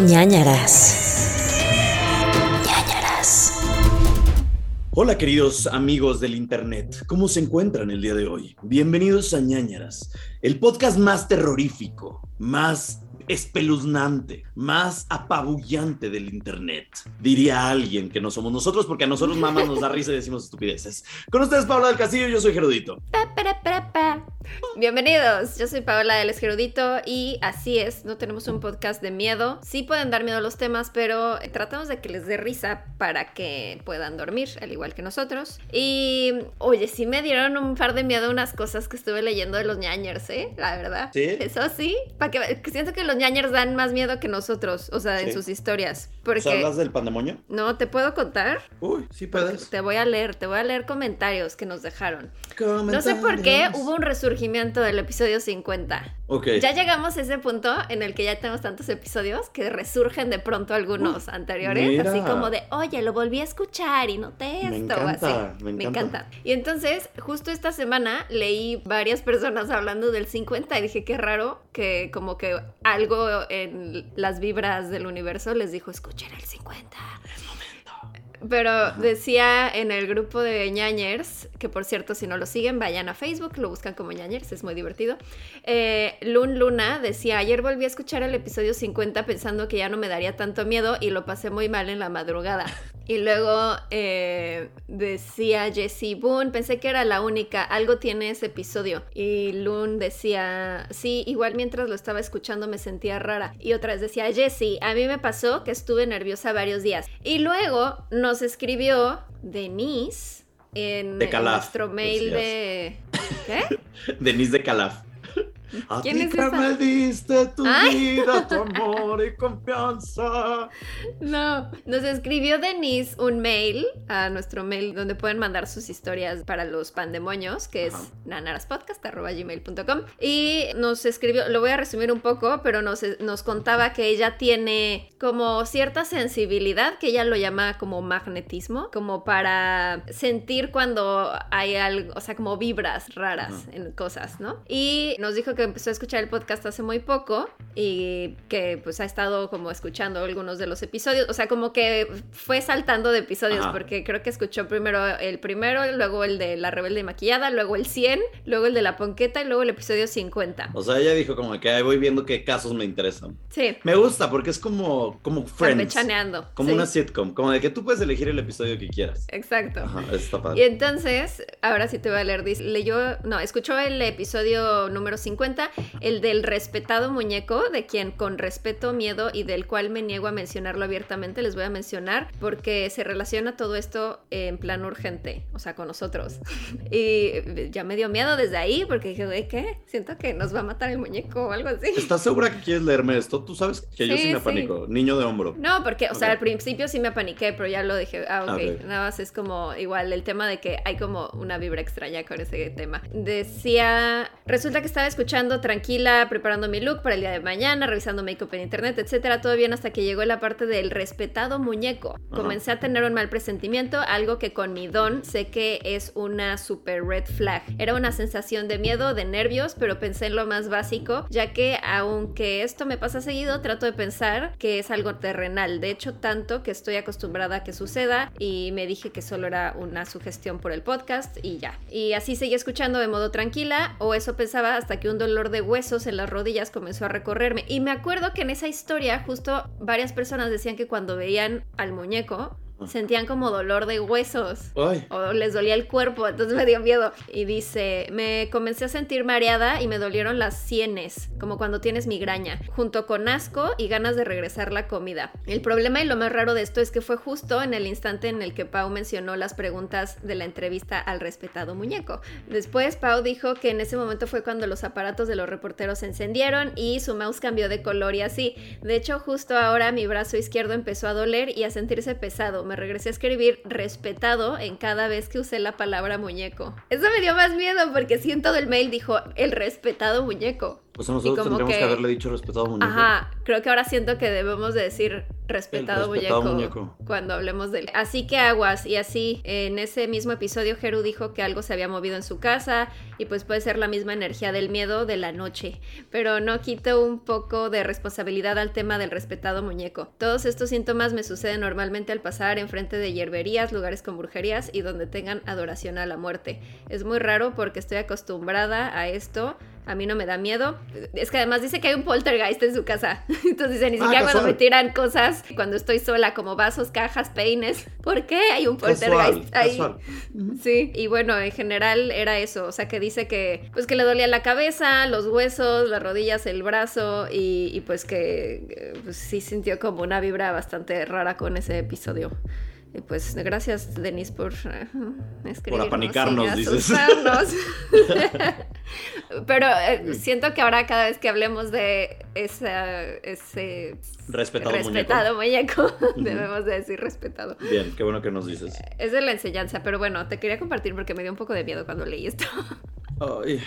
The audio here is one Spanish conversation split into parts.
ñañaras. ñañaras. Hola queridos amigos del Internet, ¿cómo se encuentran el día de hoy? Bienvenidos a ñañaras, el podcast más terrorífico, más espeluznante, más apabullante del Internet. Diría alguien que no somos nosotros, porque a nosotros mamá nos da risa y decimos estupideces. Con ustedes, Paula del Castillo, yo soy Gerudito. Pa, para, para, pa. Bienvenidos, yo soy Paola del Esgerudito y así es, no tenemos un podcast de miedo. Sí pueden dar miedo a los temas, pero tratamos de que les dé risa para que puedan dormir, al igual que nosotros. Y oye, sí me dieron un par de miedo unas cosas que estuve leyendo de los ñañers, ¿eh? La verdad. ¿Sí? Eso sí, para que siento que los ñañers dan más miedo que nosotros, o sea, en sus historias. ¿Os Porque hablas del pandemonio? no te puedo contar. Uy, sí puedes. Te voy a leer, te voy a leer comentarios que nos dejaron. No sé por qué hubo un resurgimiento del episodio 50. Ok. Ya llegamos a ese punto en el que ya tenemos tantos episodios que resurgen de pronto algunos anteriores, mira. así como de, oye, lo volví a escuchar y noté Me esto, o encanta, así. me encanta. Y entonces, justo esta semana leí varias personas hablando del 50 y dije, qué raro que como que algo en las vibras del universo les dijo, escuchen el 50. Pero decía en el grupo de ñañers, que por cierto, si no lo siguen, vayan a Facebook, lo buscan como ñañers, es muy divertido. Eh, Lun Luna decía, ayer volví a escuchar el episodio 50 pensando que ya no me daría tanto miedo y lo pasé muy mal en la madrugada. Y luego eh, decía Jessie Boone, pensé que era la única, algo tiene ese episodio. Y Lun decía, sí, igual mientras lo estaba escuchando me sentía rara. Y otra vez decía, Jessie, a mí me pasó que estuve nerviosa varios días. Y luego nos escribió Denise en, De en Calaf, nuestro mail de... ¿Qué? Denise de Calaf. A ¿Quién ti es que esa? me diste tu Ay. vida, tu amor y confianza. No, nos escribió Denise un mail a nuestro mail donde pueden mandar sus historias para los pandemonios, que es nanaraspodcast.gmail.com y nos escribió, lo voy a resumir un poco, pero nos, nos contaba que ella tiene como cierta sensibilidad, que ella lo llama como magnetismo, como para sentir cuando hay algo, o sea, como vibras raras Ajá. en cosas, ¿no? Y nos dijo que empezó a escuchar el podcast hace muy poco y que pues ha estado como escuchando algunos de los episodios, o sea, como que fue saltando de episodios Ajá. porque creo que escuchó primero el primero, luego el de la rebelde maquillada, luego el 100, luego el de la ponqueta y luego el episodio 50. O sea, ella dijo como que "Ay, voy viendo qué casos me interesan. Sí, Me gusta porque es como, como Friends. Como sí, una sitcom. Como de que tú puedes elegir el episodio que quieras. Exacto. Ajá, eso está Y entonces, ahora sí te voy a leer, dice, leyó, no, escuchó el episodio número 50, el del respetado muñeco, de quien con respeto, miedo y del cual me niego a mencionarlo abiertamente, les voy a mencionar porque se relaciona todo esto en plan urgente, o sea, con nosotros. Y ya me dio miedo desde ahí porque dije, güey, ¿qué? Siento que nos va a matar el muñeco o algo así. ¿Estás segura que quieres leerme esto? Tú sabes que yo Sí, me sí. panico. Niño de hombro. No, porque, o sea, Ok. al principio sí me paniqué, pero ya lo dije, ah, ok, Ok. nada más es como igual el tema de que hay como una vibra extraña con ese tema. Decía, resulta que estaba escuchando tranquila, preparando mi look para el día de mañana, revisando make-up en internet, etcétera, todo bien hasta que llegó la parte del respetado muñeco. Comencé a tener un mal presentimiento, algo que con mi don sé que es una super red flag. Era una sensación de miedo, de nervios, pero pensé en lo más básico, ya que aunque esto me pasa seguido, trato de pensar que es algo terrenal. De hecho, tanto que estoy acostumbrada a que suceda y me dije que solo era una sugestión por el podcast y ya. Y así seguí escuchando de modo tranquila, o eso pensaba hasta que un dolor de huesos en las rodillas comenzó a recorrerme. Y me acuerdo que en esa historia justo varias personas decían que cuando veían al muñeco. Sentían como dolor de huesos Ay. o les dolía el cuerpo, entonces me dio miedo. Y dice, me comencé a sentir mareada y me dolieron las sienes, como cuando tienes migraña, junto con asco y ganas de regresar la comida. El problema y lo más raro de esto es que fue justo en el instante en el que Pau mencionó las preguntas de la entrevista al respetado muñeco. Después Pau dijo que en ese momento fue cuando los aparatos de los reporteros se encendieron y su mouse cambió de color y así. De hecho, justo ahora mi brazo izquierdo empezó a doler y a sentirse pesado. Me regresé a escribir respetado en cada vez que usé la palabra muñeco. Eso me dio más miedo porque sí en todo el mail dijo el respetado muñeco. Pues a nosotros tendríamos que... que- haberle dicho respetado muñeco. Ajá, creo que ahora siento que debemos de decir respetado, respetado muñeco, muñeco. cuando hablemos de él. Así que aguas, y así, en ese mismo episodio, Heru dijo que algo se había movido en su casa, y pues puede ser la misma energía del miedo de la noche. Pero no quito un poco de responsabilidad al tema del respetado muñeco. Todos estos síntomas me suceden normalmente al pasar enfrente de hierberías, lugares con brujerías y donde tengan adoración a la muerte. Es muy raro porque estoy acostumbrada a esto. A mí no me da miedo. Es que además dice que hay un poltergeist en su casa. Entonces dice, ni Ah, siquiera cuando me tiran cosas, cuando estoy sola, como vasos, cajas, peines. ¿Por qué hay un Casual, poltergeist ahí? casual. Sí, y bueno, en general era eso, o sea que dice que pues que le dolía la cabeza, los huesos, las rodillas, el brazo y, y, pues que eh, pues, sí sintió como una vibra bastante rara con ese episodio. Y pues gracias Denise por eh, escribirnos apanicarnos, y dices. Pero eh, siento que ahora cada vez que hablemos de esa, ese Respetado, respetado muñeco, debemos de decir respetado. Bien, qué bueno que nos dices. Es de la enseñanza, pero bueno, te quería compartir porque me dio un poco de miedo cuando leí esto. Ay,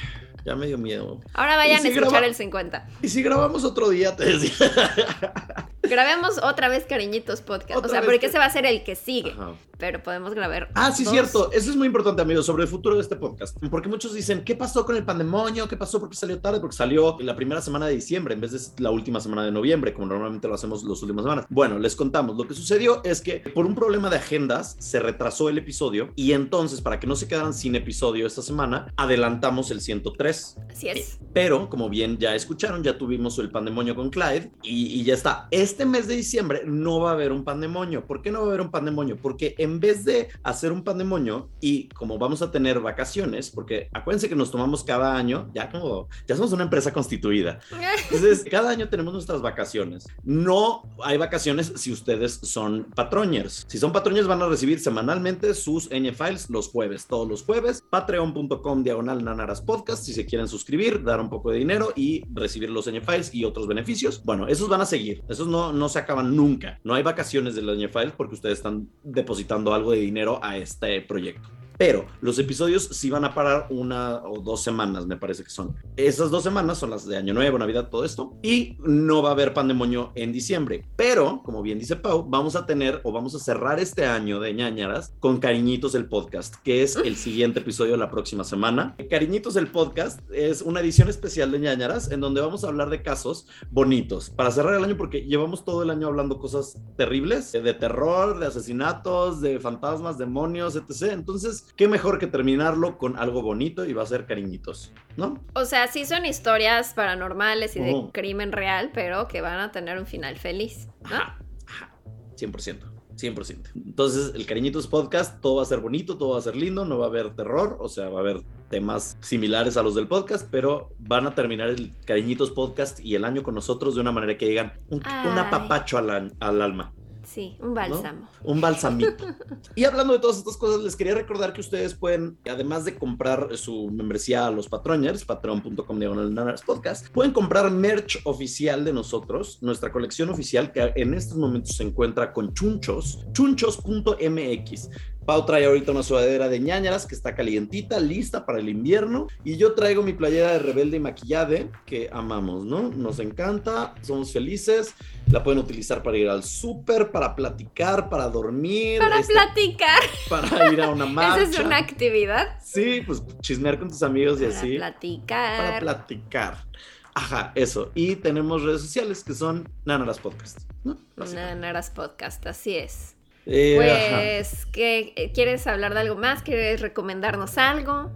ya me dio miedo. Ahora vayan ¿Y si a escuchar graba- el 50. Y si grabamos otro día, te decía. Grabemos otra vez Cariñitos Podcast. Otra o sea, porque que- ese va a ser el que sigue. Ajá. Pero podemos grabar. Ah, sí, dos. cierto. Eso es muy importante, amigos, sobre el futuro de este podcast. Porque muchos dicen, ¿qué pasó con el pandemonio? ¿Qué pasó? ¿Por qué salió tarde? Porque salió la primera semana de diciembre en vez de la última semana de noviembre, como normalmente lo hacemos las últimas semanas. Bueno, les contamos. Lo que sucedió es que por un problema de agendas se retrasó el episodio y entonces, para que no se quedaran sin episodio esta semana, adelantamos el 103. Así es. Pero, como bien ya escucharon, ya tuvimos el pandemonio con Clyde y, y ya está. Este mes de diciembre no va a haber un pandemonio. ¿Por qué no va a haber un pandemonio? Porque en vez de hacer un pandemonio y como vamos a tener vacaciones, porque acuérdense que nos tomamos cada año, ya como, ya somos una empresa constituida. Entonces, cada año tenemos nuestras vacaciones. No hay vacaciones si ustedes son patroñers. Si son patroñers van a recibir semanalmente sus ñ files los jueves, todos los jueves. Patreon.com diagonal nanaras podcast si se quieren suscribir, dar un poco de dinero y recibir los files y otros beneficios. Bueno, esos van a seguir. Esos no, no se acaban nunca. No hay vacaciones de los files porque ustedes están depositando algo de dinero a este proyecto. Pero los episodios sí van a parar una o dos semanas, me parece que son. Esas dos semanas son las de Año Nuevo, Navidad, todo esto. Y no va a haber pandemonio en diciembre. Pero, como bien dice Pau, vamos a tener o vamos a cerrar este año de ñañaras con Cariñitos el Podcast, que es el siguiente episodio de la próxima semana. Cariñitos el Podcast es una edición especial de ñañaras en donde vamos a hablar de casos bonitos para cerrar el año porque llevamos todo el año hablando cosas terribles, de terror, de asesinatos, de fantasmas, demonios, etc. Entonces, qué mejor que terminarlo con algo bonito y va a ser cariñitos, ¿no? O sea, sí son historias paranormales y de Oh. crimen real, pero que van a tener un final feliz. ¿no? Ajá, ajá, 100%. 100%. Entonces, el Cariñitos Podcast, todo va a ser bonito, todo va a ser lindo, no va a haber terror, o sea, va a haber temas similares a los del podcast, pero van a terminar el Cariñitos Podcast y el año con nosotros de una manera que digan un, un apapacho al- al alma. Sí, un bálsamo. un balsamito. y hablando de todas estas cosas, les quería recordar que ustedes pueden, además de comprar su membresía a los patroñers, patreon.com diagonal podcast, pueden comprar merch oficial de nosotros, nuestra colección oficial que en estos momentos se encuentra con chunchos, chunchos.mx. Pau trae ahorita una sudadera de ñañaras que está calientita, lista para el invierno. Y yo traigo mi playera de rebelde y maquillade que amamos, ¿no? Nos encanta, somos felices. La pueden utilizar para ir al súper, para platicar, para dormir, Para este, platicar. para ir a una marcha. Esa es una actividad. Sí, pues chismear con tus amigos y Para así. platicar. Para platicar. Ajá, eso. Y tenemos redes sociales que son Nanaras Podcast, ¿no? Nanaras Podcast, así es. Eh. Pues, ¿qué, eh, ¿quieres hablar de algo más? ¿Quieres recomendarnos algo?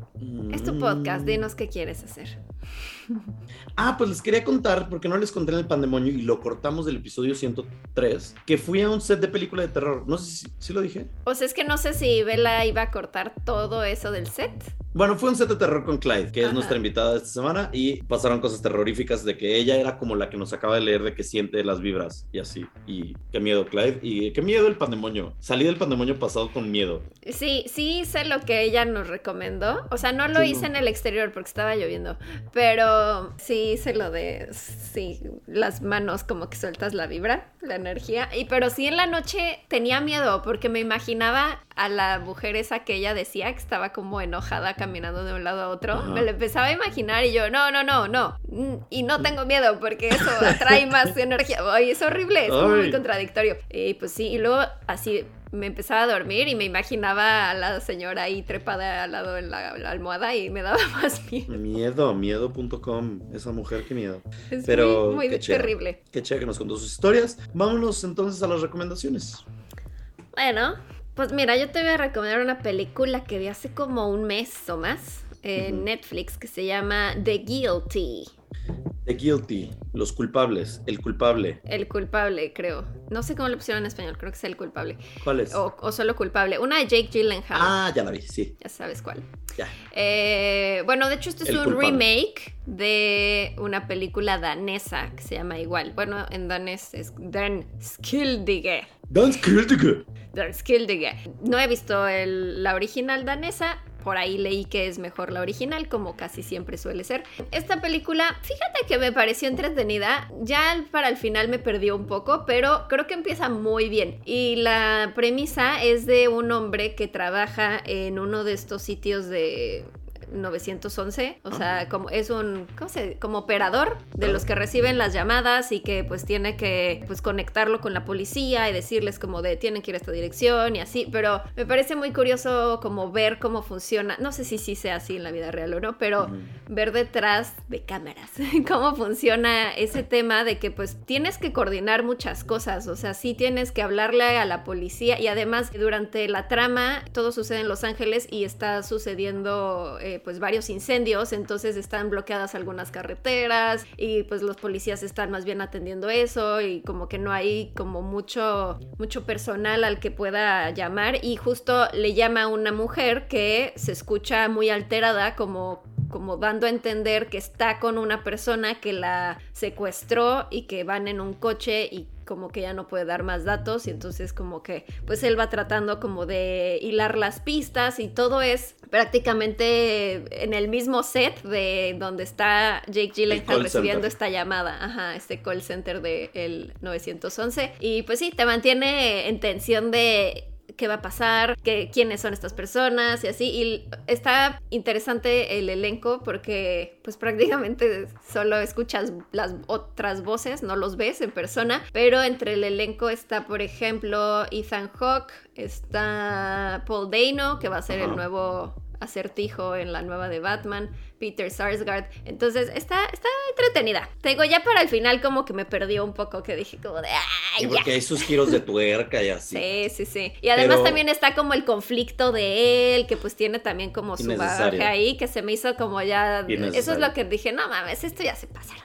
Es tu podcast, dinos qué quieres hacer. Ah, pues les quería contar, porque no les conté en el pandemonio y lo cortamos del episodio 103, que fui a un set de película de terror. No sé si, si lo dije. O sea, es que no sé si Bella iba a cortar todo eso del set. Bueno, fue un set de terror con Clyde, que es nuestra invitada de esta semana, y pasaron cosas terroríficas de que ella era como la que nos acaba de leer de que siente las vibras y así. Y qué miedo, Clyde, y qué miedo el pandemonio. Salí del pandemonio pasado con miedo. Sí, sí hice lo que ella nos recomendó. O sea, no lo Sí, hice no. en el exterior porque estaba lloviendo, pero sí hice lo de, sí, las manos como que sueltas la vibra, la energía. Y pero sí en la noche tenía miedo porque me imaginaba a la mujer esa que ella decía que estaba como enojada caminando de un lado a otro, Ajá. me lo empezaba a imaginar y yo, no, no, no, no. Mm, Y no tengo miedo porque eso atrae más energía. Ay, es horrible, es muy contradictorio. Y pues sí, y luego así me empezaba a dormir y me imaginaba a la señora ahí trepada al lado de la, la almohada y me daba más miedo. Miedo, miedo.com. Esa mujer, qué miedo. Es Pero muy, muy qué chévere. terrible. Qué chévere que nos contó sus historias. Vámonos entonces a las recomendaciones. Bueno, pues mira, yo te voy a recomendar una película que vi hace como un mes o más en. Netflix que se llama The Guilty. The Guilty, los culpables, el culpable. El culpable, creo. No sé cómo lo pusieron en español, creo que es el culpable. ¿Cuál es? O, o solo culpable. Una de Jake Gyllenhaal. ah, ya la vi, sí, Ya sabes cuál. ya. Eh, bueno, de hecho, este es El un culpable. remake de una película danesa que se llama igual. Bueno, en danés es Dan Skildige. Dance Guilty. Dan Skildige. No he visto el- la original danesa. Por ahí leí que es mejor la original, como casi siempre suele ser. Esta película, fíjate que me pareció entretenida. Ya para el final me perdió un poco, pero creo que empieza muy bien. Y la premisa es de un hombre que trabaja en uno de estos sitios de 911, o sea, como es un ¿cómo se como operador de los que reciben las llamadas y que pues tiene que pues conectarlo con la policía y decirles como de tienen que ir a esta dirección y así, pero me parece muy curioso como ver cómo funciona, no sé si sí sea así en la vida real o no, pero ver detrás de cámaras cómo funciona ese tema de que pues tienes que coordinar muchas cosas, o sea, sí tienes que hablarle a la policía y además durante la trama todo sucede en Los Ángeles y está sucediendo eh, pues varios incendios, entonces están bloqueadas algunas carreteras y pues los policías están más bien atendiendo eso y como que no hay como mucho mucho personal al que pueda llamar y justo le llama una mujer que se escucha muy alterada como como dando a entender que está con una persona que la secuestró y que van en un coche y como que ya no puede dar más datos y entonces como que pues él va tratando como de hilar las pistas y todo es prácticamente en el mismo set de donde está Jake Gyllenhaal recibiendo center. esta llamada, ajá, este call center del 911 y pues sí, te mantiene en tensión de qué va a pasar, qué, quiénes son estas personas y así. Y está interesante el elenco porque pues prácticamente solo escuchas las otras voces, no los ves en persona, pero entre el elenco está por ejemplo Ethan Hawke, está Paul Dano, que va a ser el nuevo acertijo en la nueva de Batman, Peter Sarsgaard. Entonces está, está entretenida. Te digo, ya para el final como que me perdió un poco, que dije como de, ¡ay, Y ya! porque hay sus giros de tuerca y así. Sí, sí, sí. Y además Pero- también está como el conflicto de él, que pues tiene también como su bagaje ahí, que se me hizo como ya... Eso es lo que dije, no mames, esto ya se pasaron.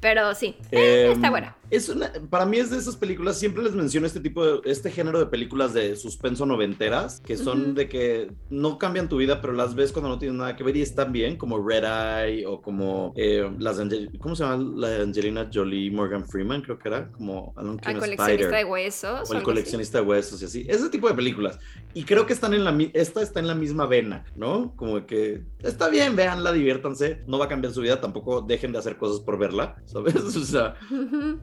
Pero sí, eh, Em, está buena. Es una, para mí es de esas películas, siempre les menciono este tipo de, este género de películas de suspenso noventeras, que son Ujú. de que no cambian tu vida, pero las ves cuando no tienen nada que ver y están bien, como Red Eye o como eh, las, Angel- ¿cómo se llama? La de Angelina Jolie, Morgan Freeman, creo que era, como Along Al Came a coleccionista Spider. de huesos. O el así. coleccionista de huesos y así. Ese tipo de películas. Y creo que están en la esta está en la misma vena, ¿no? Como que está bien, véanla, diviértanse. No va a cambiar su vida, tampoco dejen de hacer cosas por verla, ¿sabes? O sea, Ujú.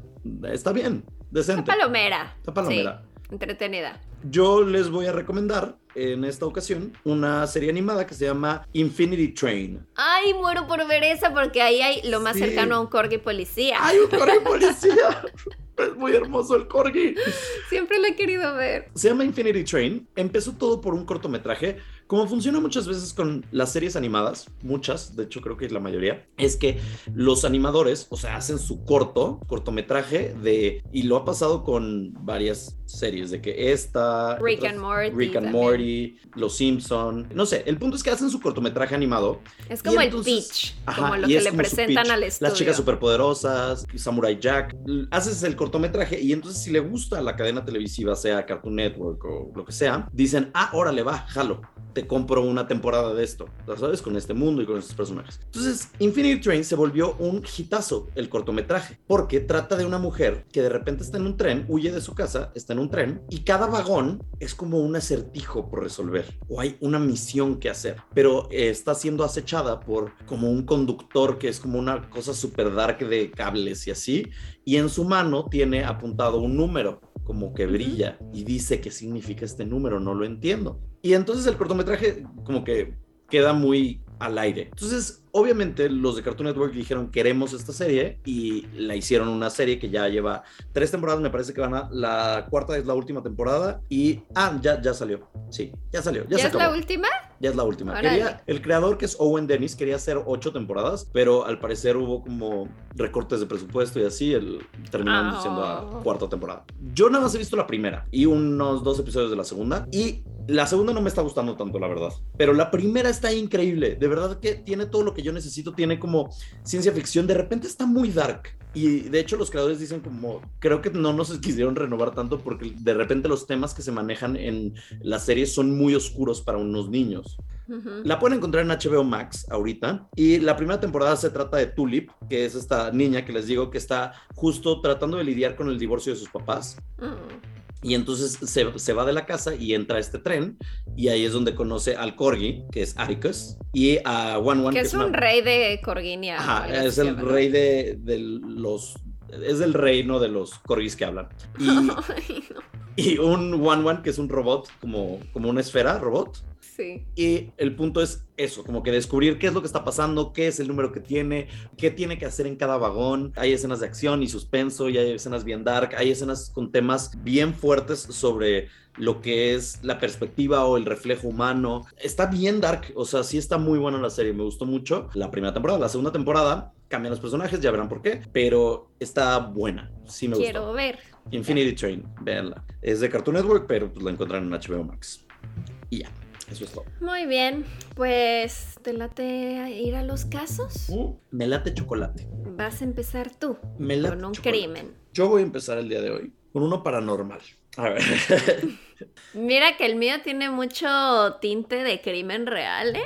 Está bien, decente. Está palomera. Está palomera. Sí, entretenida. Yo les voy a recomendar en esta ocasión una serie animada que se llama Infinity Train. Ay, muero por ver esa porque ahí hay lo más Sí. cercano a un corgi policía. ¡Ay, un corgi policía! es muy hermoso el corgi. Siempre lo he querido ver. Se llama Infinity Train. Empezó todo por un cortometraje. Como funciona muchas veces con las series animadas, muchas, de hecho creo que la mayoría, es que los animadores, o sea, hacen su corto, cortometraje de, y lo ha pasado con varias series, de que esta, Rick otras- and Morty Rick and. Morty, Los Simpson, no sé, el punto es que hacen su cortometraje animado. Es como el entonces- pitch, Ajá, como lo que es le presentan pitch. al estudio. Las chicas superpoderosas, Samurai Jack. Haces el cortometraje y entonces si le gusta la cadena televisiva, sea Cartoon Network o lo que sea, dicen, ah, órale, va, jalo. Te compro una temporada de esto, ¿ya ¿sabes? Con este mundo y con estos personajes. Entonces, Infinity Train se volvió un hitazo, el cortometraje, porque trata de una mujer que de repente está en un tren, huye de su casa, está en un tren, y cada vagón es como un acertijo por resolver, o hay una misión que hacer, pero eh, está siendo acechada por como un conductor que es como una cosa super dark de cables y así, y en su mano tiene apuntado un número como que brilla y dice qué significa este número, no lo entiendo. Y entonces el cortometraje como que queda muy al aire. Entonces, obviamente los de Cartoon Network dijeron queremos esta serie y la hicieron una serie que ya lleva tres temporadas, me parece que van a la cuarta es la última temporada y ah, ya ya salió. Sí, ya salió, ya, ¿Ya se es la última? Ya es la última. Quería- el creador, que es Owen Dennis, quería hacer ocho temporadas, pero al parecer hubo como recortes de presupuesto y así, el, terminaron Ah. siendo la cuarta temporada. Yo nada más he visto la primera y unos dos episodios de la segunda. Y la segunda no me está gustando tanto, la verdad. Pero la primera está increíble. De verdad que tiene todo lo que yo necesito. Tiene como ciencia ficción. De repente está muy dark. Y de hecho los creadores dicen como, creo que no nos quisieron renovar tanto porque de repente los temas que se manejan en la serie son muy oscuros para unos niños. La pueden encontrar en HBO Max ahorita. Y la primera temporada se trata de Tulip, que es esta niña que les digo que está justo tratando de lidiar con el divorcio de sus papás. Mm. Y entonces se, se va de la casa y entra a este tren. Y ahí es donde conoce al Corgi, que es Atticus, y a One One, Que es un una- rey de Corginia. Ajá, es el rey de, de los. Es el reino de los corgis que hablan. Y, Ay, no. y un One One, que es un robot, como, como una esfera, robot. Sí. Y el punto es eso, como que descubrir qué es lo que está pasando, qué es el número que tiene, qué tiene que hacer en cada vagón. Hay escenas de acción y suspenso, y hay escenas bien dark, hay escenas con temas bien fuertes sobre lo que es la perspectiva o el reflejo humano. Está bien dark, o sea, sí está muy buena la serie, me gustó mucho la primera temporada. La segunda temporada cambian los personajes, ya verán por qué, pero está buena, sí me Quiero gustó. ver. Infinity Train, véanla. Es de Cartoon Network, pero pues la encuentran en HBO Max. Y ya, eso es todo. Muy bien. Pues, ¿te late ir a los casos? Uh, me late chocolate. Vas a empezar tú Me late con un chocolate. crimen. Yo voy a empezar el día de hoy con uno paranormal. A ver. Mira que el mío tiene mucho tinte de crimen real, ¿eh?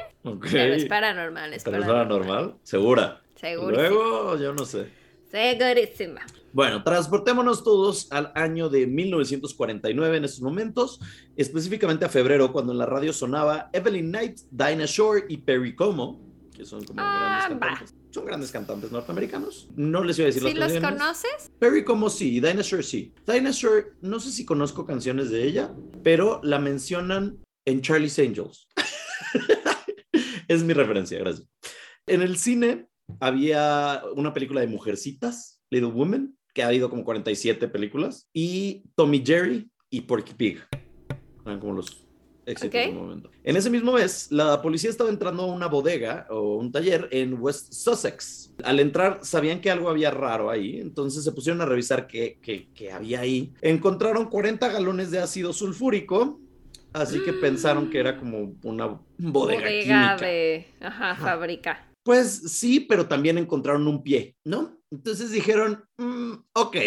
Pero es paranormal, es ¿Pero es paranormal. paranormal? Segura. Segurísimo. Luego, yo no sé. Segurísima. Bueno, transportémonos todos al año de 1949 en estos momentos, específicamente a febrero, cuando en la radio sonaba Evelyn Knight, Dinah Shore y Perry Como, que son como Ah, grandes. Son grandes cantantes norteamericanos. No les iba a decir ¿Sí los canciones. conoces? Perry como sí, Shore sí. Dinah Shore, no sé si conozco canciones de ella, pero la mencionan en Charlie's Angels. es mi referencia, gracias. En el cine había una película de Mujercitas, Little Women, que ha habido como 47 películas, y Tommy Jerry y Porky Pig. Eran como los momento. En ese mismo mes, la policía estaba entrando a una bodega o un taller en West Sussex. Al entrar, sabían que algo había raro ahí, entonces se pusieron a revisar qué, qué- qué había ahí. Encontraron 40 galones de ácido sulfúrico, así que Mm. pensaron que era como una bodega, Bodega química. de. Ajá, fábrica. Pues sí, pero también encontraron un pie, ¿no? Entonces dijeron, "Mm, ok,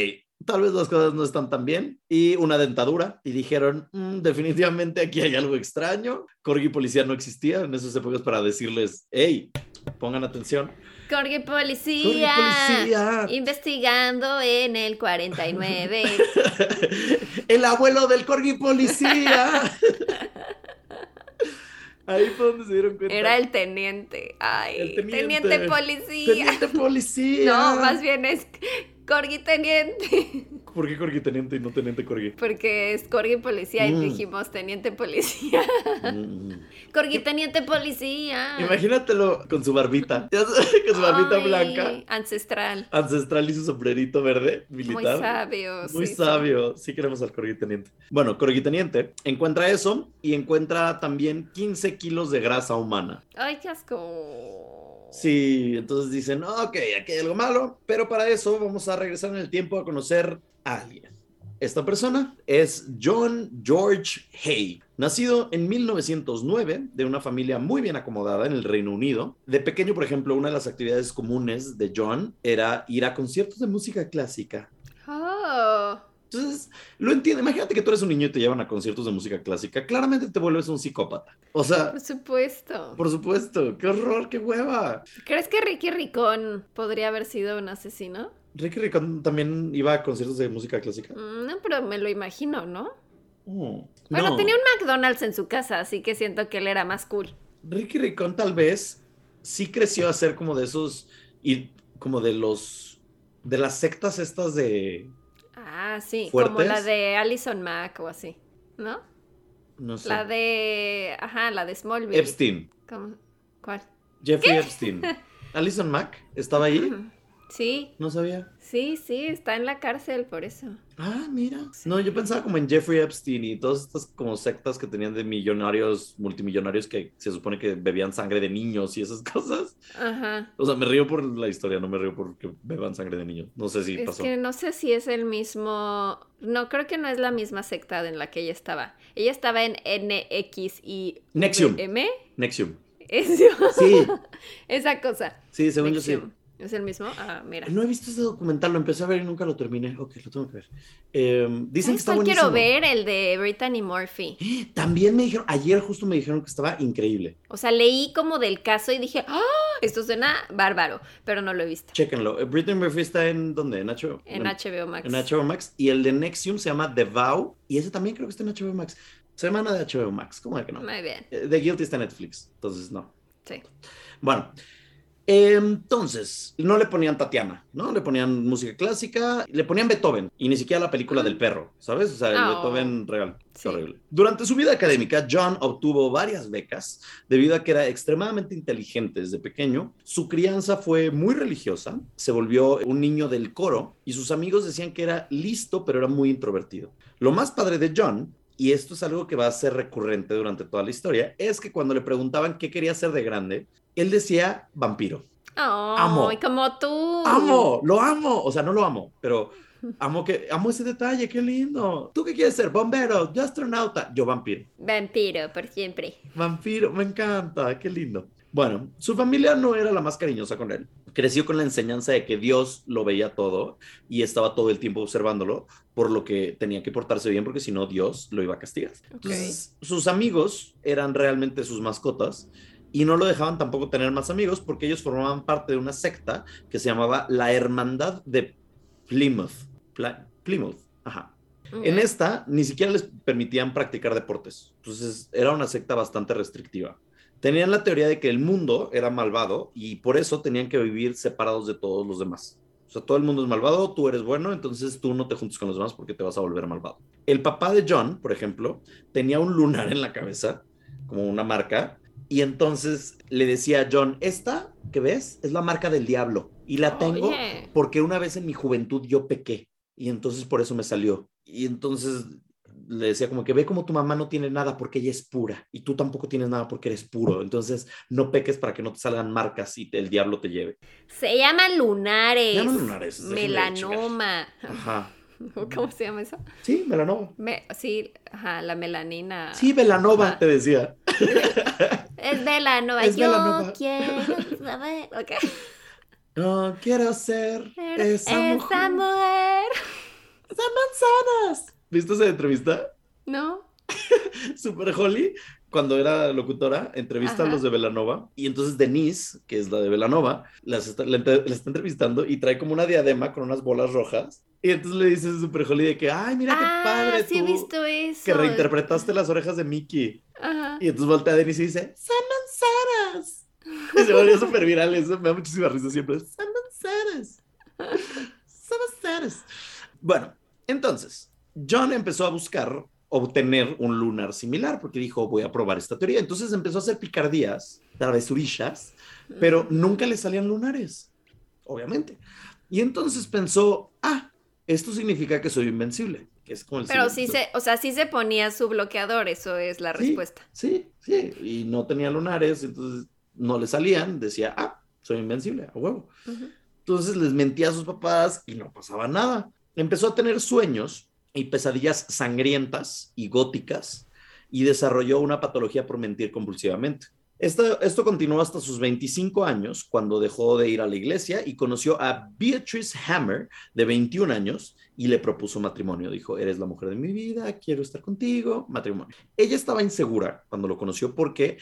tal vez las cosas no están tan bien. Y una dentadura. Y dijeron, "Mm, definitivamente aquí hay algo extraño. Corgi policía no existía en esas épocas para decirles, hey, pongan atención. Corgi Corgi Policía. policía. Investigando en el 49. El abuelo del Corgi policía. Ahí fue donde se dieron cuenta. Era el teniente. Ay, El teniente. teniente. policía. Teniente policía. No, más bien es Corgi teniente. ¿Por qué Corgi teniente y no teniente Corgi? Porque es Corgi policía y Mm. dijimos teniente policía. Mm. Corgi teniente policía. Imagínatelo con su barbita. Con su barbita Ay, blanca, Ancestral. ancestral y su sombrerito verde Muy militar. sabio. Muy sí, sí. sabio. Sí queremos al Corgi Teniente. Bueno, Corgi Teniente encuentra eso y encuentra también 15 kilos de grasa humana. Ay, qué asco. Sí, entonces dicen, ok, aquí hay algo malo, pero para eso vamos a regresar en el tiempo a conocer a alguien. Esta persona es John George Hay, nacido en 1909 de una familia muy bien acomodada en el Reino Unido. De pequeño, por ejemplo, una de las actividades comunes de John era ir a conciertos de música clásica. Lo entiendo. Imagínate que tú eres un niño y te llevan a conciertos de música clásica. Claramente te vuelves un psicópata. O sea, Por supuesto. por supuesto, qué horror, qué hueva. ¿Crees que Ricky Ricón podría haber sido un asesino? Ricky Ricón también iba a conciertos de música clásica. Mm, No, pero me lo imagino, ¿no? Oh, Bueno, no. tenía un McDonald's en su casa, así que siento que él era más cool. Ricky Ricón tal vez sí creció a ser como de esos y como de los de las sectas estas de Ah, sí, ¿Fuertes? como la de Alison Mack o así, ¿no? No sé. La de. Ajá, la de Smallville. Epstein. ¿Cómo? ¿Cuál? Jeffrey Epstein. Alison Mack estaba ahí. Sí, No sabía. sí, sí, está en la cárcel por eso. Ah, mira. No, yo pensaba como en Jeffrey Epstein y todas estas como sectas que tenían de millonarios, multimillonarios que se supone que bebían sangre de niños y esas cosas. Ajá. O sea, me río por la historia, no me río porque beban sangre de niños. No sé si es pasó. que no sé si es el mismo. No, creo que no es la misma secta en la que ella estaba. Ella estaba en NX y Nexium. M. Nexium. Eso. Sí, Esa cosa. sí, según yo sí. ¿Es el mismo? Ah, mira. No he visto ese documental, lo empecé a ver y nunca lo terminé. Ok, lo tengo que ver. Eh, dicen que ¿Sabes está buenísimo. quiero ver? El de Brittany Murphy. También me dijeron, ayer justo me dijeron que estaba increíble. O sea, leí como del caso y dije, ¡ah! Esto suena bárbaro, pero no lo he visto. Chéquenlo. Eh, Britney Murphy está en ¿dónde? En HBO. En HBO Max. En HBO Max. Y el de Nexium se llama The Vow. Y ese también creo que está en HBO Max. Semana de HBO Max. ¿Cómo es que no? Muy bien. Eh, The Guilty está en Netflix. Entonces, no. Sí. Bueno. Entonces, no le ponían Tatiana, ¿no? Le ponían música clásica, le ponían Beethoven y ni siquiera la película del perro, ¿sabes? O sea, el Oh. Beethoven real. Qué Sí. horrible. Durante su vida académica, John obtuvo varias becas debido a que era extremadamente inteligente desde pequeño. Su crianza fue muy religiosa, se volvió un niño del coro y sus amigos decían que era listo, pero era muy introvertido. Lo más padre de John, y esto es algo que va a ser recurrente durante toda la historia, es que cuando le preguntaban qué quería ser de grande, él decía vampiro. Oh, Amo. y como tú. ¡Amo! ¡Lo amo! O sea, no lo amo, pero amo, que, amo ese detalle, qué lindo. ¿Tú qué quieres ser? ¿Bombero? ¿Yo astronauta? Yo vampiro. Vampiro, por siempre. Vampiro, me encanta, qué lindo. Bueno, su familia no era la más cariñosa con él. Creció con la enseñanza de que Dios lo veía todo y estaba todo el tiempo observándolo, por lo que tenía que portarse bien porque si no Dios lo iba a castigar. Entonces, sus amigos eran realmente sus mascotas y no lo dejaban tampoco tener más amigos porque ellos formaban parte de una secta que se llamaba la Hermandad de Plymouth. Pla- Plymouth, ajá. En esta ni siquiera les permitían practicar deportes. Entonces era una secta bastante restrictiva. Tenían la teoría de que el mundo era malvado y por eso tenían que vivir separados de todos los demás. O sea, todo el mundo es malvado, tú eres bueno, entonces tú no te juntes con los demás porque te vas a volver malvado. El papá de John, por ejemplo, tenía un lunar en la cabeza, como una marca, y entonces le decía a John, esta que ves es la marca del diablo y la tengo porque una vez en mi juventud yo pequé y entonces por eso me salió. Y entonces le decía como que ve como tu mamá no tiene nada porque ella es pura y tú tampoco tienes nada porque eres puro. Entonces no peques para que no te salgan marcas y te- el diablo te lleve. Se llaman lunares. Se llaman lunares, Melanoma. Ajá. ¿Cómo se llama eso? Sí, melanova. Me- sí, ajá, la melanina. Sí, melanova, Ajá. te decía. Es melanova. Es Yo melanova. quiero saber. Ok. No quiero ser Pero esa, mujer. esa mujer. Manzanas. ¿Viste esa entrevista? ¿No? Super Holly, cuando era locutora, entrevista a los de Velanova y entonces Denise, que es la de Velanova, está, la está entrevistando y trae como una diadema con unas bolas rojas y entonces le dice a Super Holly de que, ay, mira qué ah, padre sí he tú, visto eso. que reinterpretaste las orejas de Mickey. Ajá. Y entonces voltea a Denise y dice, son manzanas. Y se volvió súper viral eso, me da muchísima risa siempre. Son manzanas. Son manzanas. Bueno, entonces, John empezó a buscar obtener un lunar similar porque dijo, voy a probar esta teoría. Entonces empezó a hacer picardías, travesurillas, pero nunca le salían lunares, obviamente. Y entonces pensó, ah, esto significa que soy invencible. Que es como el Pero sí se, o sea, sí se ponía su bloqueador, eso es la Sí, respuesta. Sí, sí, y no tenía lunares, entonces no le salían, decía, ah, soy invencible, a huevo. Ujú. Entonces les mentía a sus papás y no pasaba nada. Empezó a tener sueños y pesadillas sangrientas y góticas y desarrolló una patología por mentir compulsivamente. Esto, esto continuó hasta sus 25 años, cuando dejó de ir a la iglesia y conoció a Beatrice Hammer, de 21 años, y le propuso matrimonio. Dijo, eres la mujer de mi vida, quiero estar contigo, matrimonio. Ella estaba insegura cuando lo conoció porque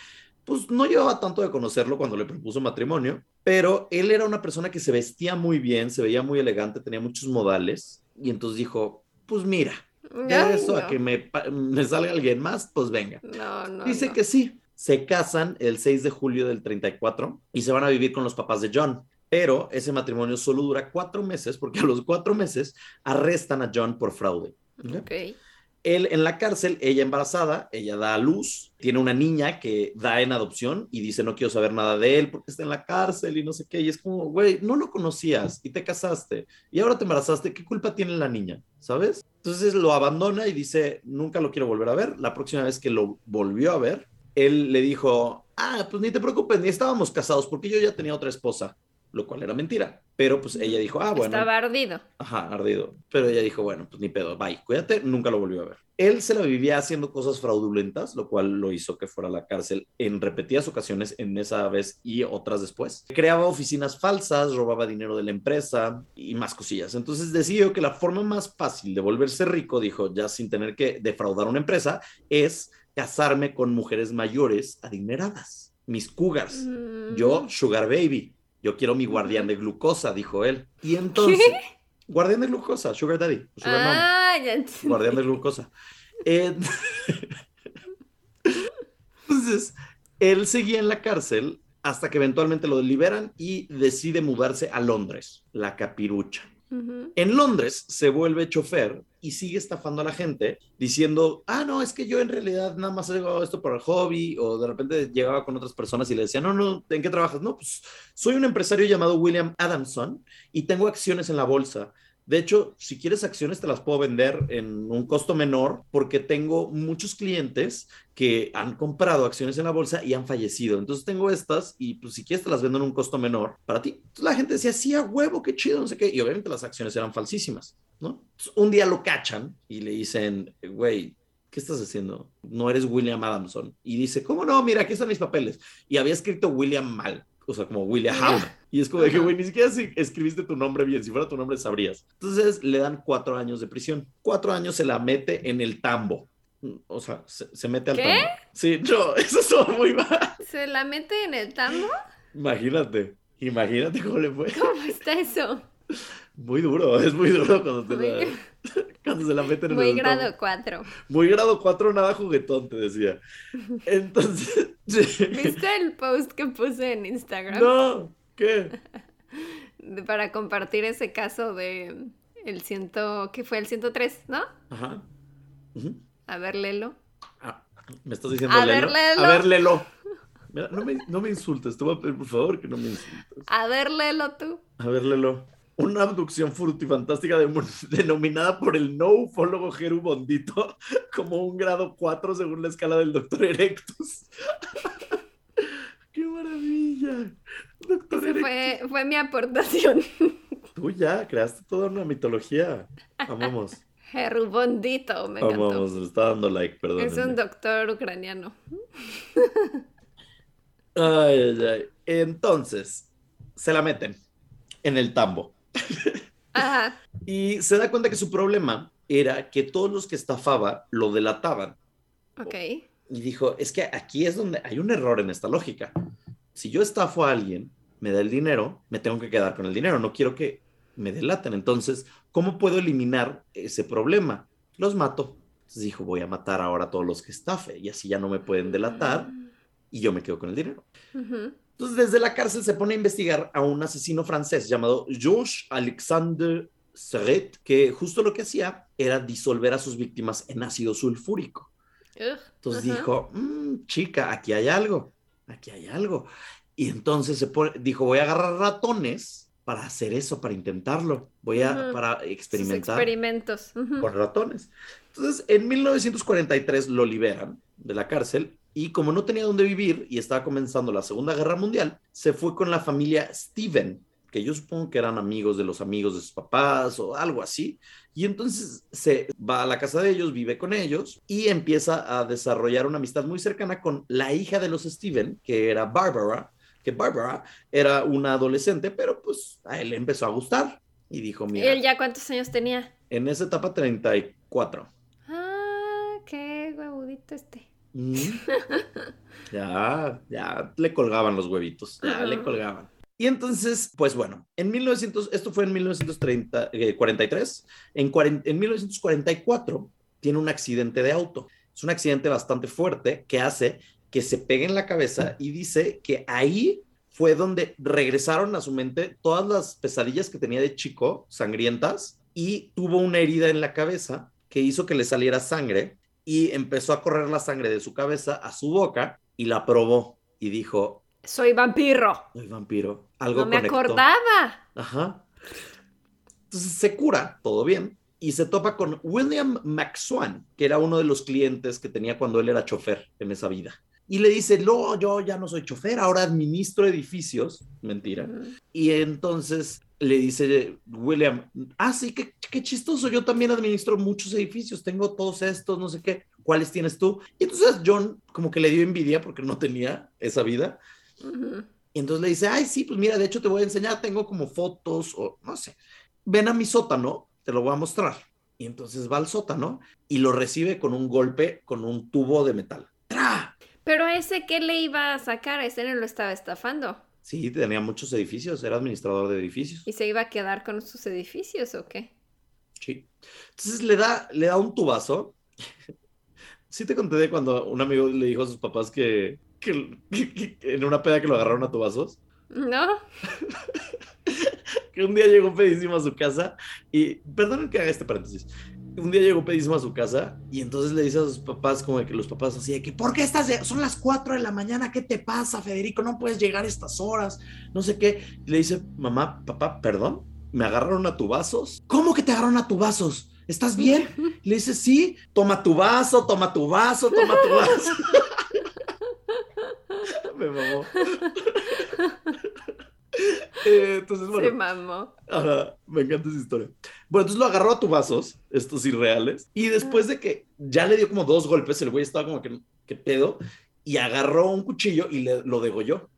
pues no llevaba tanto de conocerlo cuando le propuso matrimonio, pero él era una persona que se vestía muy bien, se veía muy elegante, tenía muchos modales, y entonces dijo, pues mira, de eso a que me, me salga alguien más, pues venga. No, no. Dice que sí. Se casan el 6 de julio del 34 y se van a vivir con los papás de John. Pero ese matrimonio solo dura cuatro meses porque a los cuatro meses arrestan a John por fraude. ¿ok? Ok. Él en la cárcel, ella embarazada, ella da a luz, tiene una niña que da en adopción y dice no quiero saber nada de él porque está en la cárcel y no sé qué. Y es como, güey, no lo conocías y te casaste y ahora te embarazaste, ¿qué culpa tiene la niña? ¿Sabes? Entonces lo abandona y dice, nunca lo quiero volver a ver. La próxima vez que lo volvió a ver, él le dijo, ah, pues ni te preocupes, ni estábamos casados porque yo ya tenía otra esposa lo cual era mentira. Pero pues ella dijo, ah, bueno. Estaba ardido. Ajá, ardido. Pero ella dijo, bueno, pues ni pedo, bye, cuídate, nunca lo volvió a ver. Él se la vivía haciendo cosas fraudulentas, lo cual lo hizo que fuera a la cárcel en repetidas ocasiones, en esa vez y otras después. Creaba oficinas falsas, robaba dinero de la empresa y más cosillas. Entonces decidió que la forma más fácil de volverse rico, dijo, ya sin tener que defraudar una empresa, es casarme con mujeres mayores adineradas, mis cougars. Yo, Mm. sugar baby. Yo quiero mi guardián de glucosa, dijo él. Y entonces, guardián de glucosa, sugar daddy, sugar mom, Ah, ya entendí. guardián de glucosa. Eh, entonces, él seguía en la cárcel hasta que eventualmente lo liberan y decide mudarse a Londres, la capirucha. En Londres se vuelve chofer y sigue estafando a la gente diciendo, ah, no, es que yo en realidad nada más hago esto por el hobby o de repente llegaba con otras personas y le decía, no, no, ¿en qué trabajas? No, pues soy un empresario llamado William Adamson y tengo acciones en la bolsa. De hecho, si quieres acciones, te las puedo vender en un costo menor porque tengo muchos clientes que han comprado acciones en la bolsa y han fallecido. Entonces tengo estas y pues si quieres te las vendo en un costo menor para ti. La gente decía, sí, huevo, qué chido, no sé qué. Y obviamente las acciones eran falsísimas, ¿no? Un día lo cachan y le dicen, güey, ¿qué estás haciendo? No eres William Adamson. Y dice, ¿cómo no? Mira, aquí están mis papeles. Y había escrito William mal. O sea, como William Ham. Y es como de que, güey, ni siquiera si escribiste tu nombre bien. Si fuera tu nombre, sabrías. Entonces le dan cuatro años de prisión. Cuatro años se la mete en el tambo. O sea, se, se mete al ¿Qué? tambo. Sí, no, eso estuvo muy mal. ¿Se la mete en el tambo? Imagínate. Imagínate cómo le fue. ¿Cómo está eso? Muy duro, es muy duro cuando, te la, Muy, cuando se la meten en muy el grado tambo. 4. Muy grado 4, nada juguetón, te decía. Entonces, ¿Viste el post que puse en Instagram? no, ¿qué? Para compartir ese caso de el ciento, ¿qué fue? El 103, ¿no? Ajá. A ver, léelo. Ah, me estás diciendo A Lelo? ver, léelo. A ver, Lelo. Mira, no, me, no me insultes, te voy a pedir por favor que no me insultes. A ver, léelo tú. A ver, Lelo. Una abducción frutifantástica de- denominada por el no ufólogo Jeru Bondito como un grado 4 según la escala del Doctor Erectus. ¡Qué maravilla! Doctor Erectus. fue, fue mi aportación. Tú ya creaste toda una mitología. Amamos. Gerubondito, me encantó. Amamos. Le está dando like, perdón. Es un doctor ucraniano. Ay, ay, ay. Entonces, se la meten en el tambo. Ajá. Y se da cuenta que su problema era que todos los que estafaba lo delataban. Ok. Y dijo, es que aquí es donde hay un error en esta lógica. Si yo estafo a alguien, me da el dinero, me tengo que quedar con el dinero. No quiero que me delaten. Entonces, ¿cómo puedo eliminar ese problema? Los mato. Entonces dijo, voy a matar ahora a todos los que estafe y así ya no me pueden delatar y yo me quedo con el dinero. Ujú. Entonces, desde la cárcel se pone a investigar a un asesino francés llamado Georges Alexandre Serret, que justo lo que hacía era disolver a sus víctimas en ácido sulfúrico. Entonces dijo, "Mm, chica, aquí hay algo, aquí hay algo. Y entonces se pone- dijo, voy a agarrar ratones para hacer eso, para intentarlo. Voy a, para Sus experimentar experimentos. Ujú. con ratones. Entonces, en 1943 lo liberan de la cárcel y como no tenía dónde vivir y estaba comenzando la Segunda Guerra Mundial, se fue con la familia Steven, que yo supongo que eran amigos de los amigos de sus papás o algo así. Y entonces se va a la casa de ellos, vive con ellos y empieza a desarrollar una amistad muy cercana con la hija de los Steven, que era Barbara, que Barbara era una adolescente, pero pues a él le empezó a gustar y dijo, mira, ¿Él ya cuántos años tenía? en esa etapa 34. Ah, qué huevudito este. Ya, ya le colgaban los huevitos, ya le colgaban. Y entonces, pues bueno, en 1900, esto fue en 1943, en, cuaren- en 1944 tiene un accidente de auto. Es un accidente bastante fuerte que hace que se pegue en la cabeza y dice que ahí fue donde regresaron a su mente todas las pesadillas que tenía de chico, sangrientas, y tuvo una herida en la cabeza que hizo que le saliera sangre y empezó a correr la sangre de su cabeza a su boca y la probó y dijo, Soy vampiro. soy vampiro. Algo No me conectó". acordaba. Ajá. Entonces se cura, todo bien, y se topa con William McSwan, que era uno de los clientes que tenía cuando él era chofer en esa vida. Y le dice, no, yo ya no soy chofer, ahora administro edificios. Mentira. Y entonces le dice William, ah, sí, qué, qué chistoso, yo también administro muchos edificios, tengo todos estos, no sé qué, ¿cuáles tienes tú? Y entonces John como que le dio envidia porque no tenía esa vida. Ujú. Y entonces le dice, ay, sí, pues mira, de hecho te voy a enseñar, tengo como fotos o no sé. Ven a mi sótano, te lo voy a mostrar. Y entonces va al sótano y lo recibe con un golpe con un tubo de metal. Pero a ese que le iba a sacar, a ese no lo estaba estafando. Sí, tenía muchos edificios, era administrador de edificios. ¿Y se iba a quedar con sus edificios o qué? Sí. Entonces le da, le da un tubazo. Sí te conté de cuando un amigo le dijo a sus papás que, que- que- que en una peda que lo agarraron a tubazos. ¿No? que un día llegó pedísimo a su casa y, perdonen que haga este paréntesis, un día llegó pedísimo a su casa y entonces le dice a sus papás como de que los papás así de que, ¿por qué estás? de- Son las 4 de la mañana, ¿qué te pasa, Federico? No puedes llegar a estas horas, no sé qué. Y le dice, mamá, papá, perdón, ¿me agarraron a tubazos? ¿Cómo que te agarraron a tubazos? ¿Estás bien? Y le dice, sí, toma tu vaso, toma tu vaso, toma tu vaso. Me mamó. Eh, entonces, bueno. Se mamó. Ajá, me encanta esa historia. Bueno, entonces lo agarró a tubazos, estos irreales, y después de que ya le dio como dos golpes, el güey estaba como que, ¿qué pedo? Y agarró un cuchillo y le, lo degolló.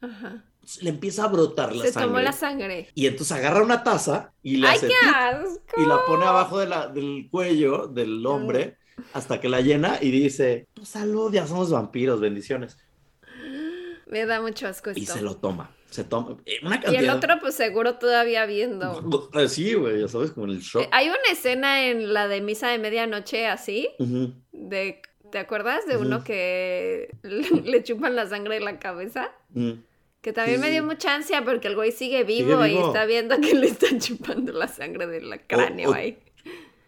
Ajá. Le empieza a brotar la Se sangre. tomó la sangre. Y entonces agarra una taza y le ¡Ay, hace qué ¡tuc! asco! y la pone abajo de la- del cuello del hombre hasta que la llena y dice, pues salud, ya somos vampiros, bendiciones. Me da mucho asco Y esto. se lo toma, se toma eh, Y el otro, pues seguro todavía viendo. Eh, Sí, güey, ya sabes, como en el shock. Eh, Hay una escena en la de misa de medianoche así, de, ¿te acuerdas? De uno que le, le chupan la sangre de la cabeza. Que también Sí, me sí. dio mucha ansia porque el güey sigue vivo, y vivo. está viendo que le están chupando la sangre del cráneo o- ahí.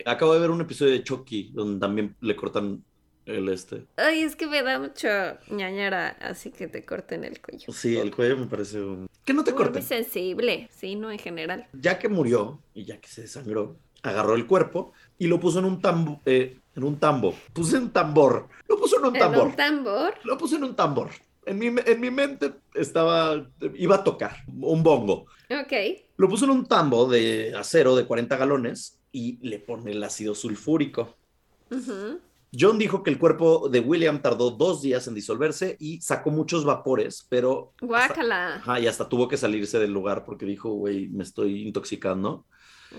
Acabo de ver un episodio de Chucky donde también le cortan el este. Ay, es que me da mucho ñañara, así que te corten el cuello. Sí, el cuello me parece un... Que no te Muy corten. sensible, sí, no en general. Ya que murió y ya que se desangró, agarró el cuerpo y lo puso en un tambo, eh, en un tambo. Puse un tambor. Lo puso en un En tambor. un tambor. Lo puse en un tambor. En mi, en mi mente estaba, iba a tocar un bongo. Ok. Lo puso en un tambo de acero de 40 galones y le pone el ácido sulfúrico. Ujú. John dijo que el cuerpo de William tardó dos días en disolverse y sacó muchos vapores, pero... hasta- Guácala. Ajá, y hasta tuvo que salirse del lugar porque dijo, güey, me estoy intoxicando.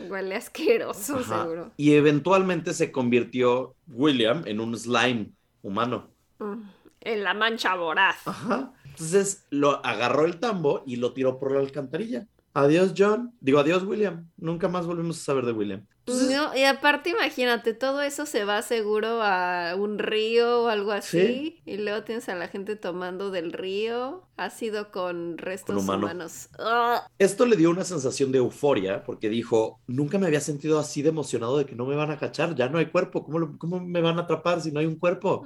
Huele asqueroso, Ajá. seguro. Y eventualmente se convirtió William en un slime humano. Mm, En la mancha voraz. Ajá. Entonces lo agarró el tambo y lo tiró por la alcantarilla. Adiós, John. Digo, adiós, William. Nunca más volvemos a saber de William. Entonces, No, y aparte imagínate, todo eso se va seguro a un río o algo así. Sí. Y luego tienes a la gente tomando del río, ácido con restos Con humano. humanos. ¡Ugh! Esto le dio una sensación de euforia porque dijo, nunca me había sentido así de emocionado de que no me van a cachar, ya no hay cuerpo, ¿cómo, lo- cómo me van a atrapar si no hay un cuerpo?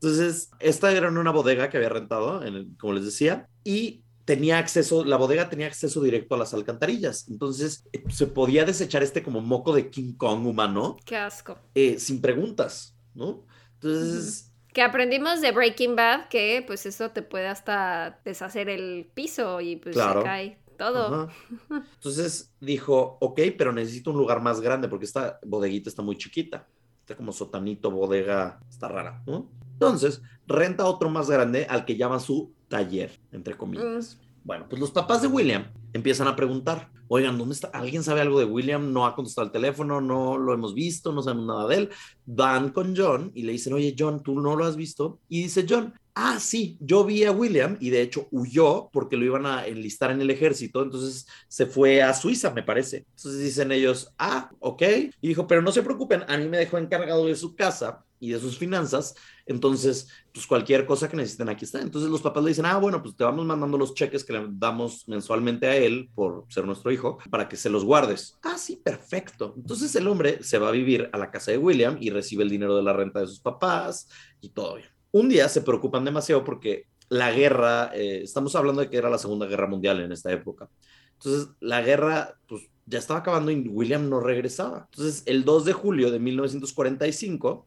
Entonces, esta era en una bodega que había rentado, en el- como les decía, y tenía acceso, la bodega tenía acceso directo a las alcantarillas. Entonces, se podía desechar este como moco de King Kong humano Qué asco. eh, sin preguntas, ¿no? Entonces, Que aprendimos de Breaking Bad que pues eso te puede hasta deshacer el piso y pues Claro. se cae todo. ajá. Entonces dijo, ok, pero necesito un lugar más grande porque esta bodeguita está muy chiquita. Está como sotanito, bodega, está rara, ¿no? Entonces, renta otro más grande al que llama su taller, entre comillas. Bueno, pues los papás de William empiezan a preguntar, oigan, ¿dónde está? ¿Alguien sabe algo de William? No ha contestado el teléfono, no lo hemos visto, no sabemos nada de él. Van con John y le dicen, oye, John, ¿tú no lo has visto? Y dice John, ah, sí, yo vi a William y de hecho huyó porque lo iban a enlistar en el ejército, entonces se fue a Suiza, me parece. Entonces dicen ellos, ah, ok. Y dijo, pero no se preocupen, a mí me dejó encargado de su casa y de sus finanzas. Entonces, pues cualquier cosa que necesiten aquí está. Entonces los papás le dicen, ah, bueno, pues te vamos mandando los cheques que le damos mensualmente a él por ser nuestro hijo para que se los guardes. Ah, sí, perfecto. Entonces el hombre se va a vivir a la casa de William y recibe el dinero de la renta de sus papás y todo bien. Un día se preocupan demasiado porque la guerra, eh, estamos hablando de que era la Segunda Guerra Mundial en esta época. Entonces, la guerra, pues ya estaba acabando y William no regresaba. Entonces, el 2 de julio de 1945,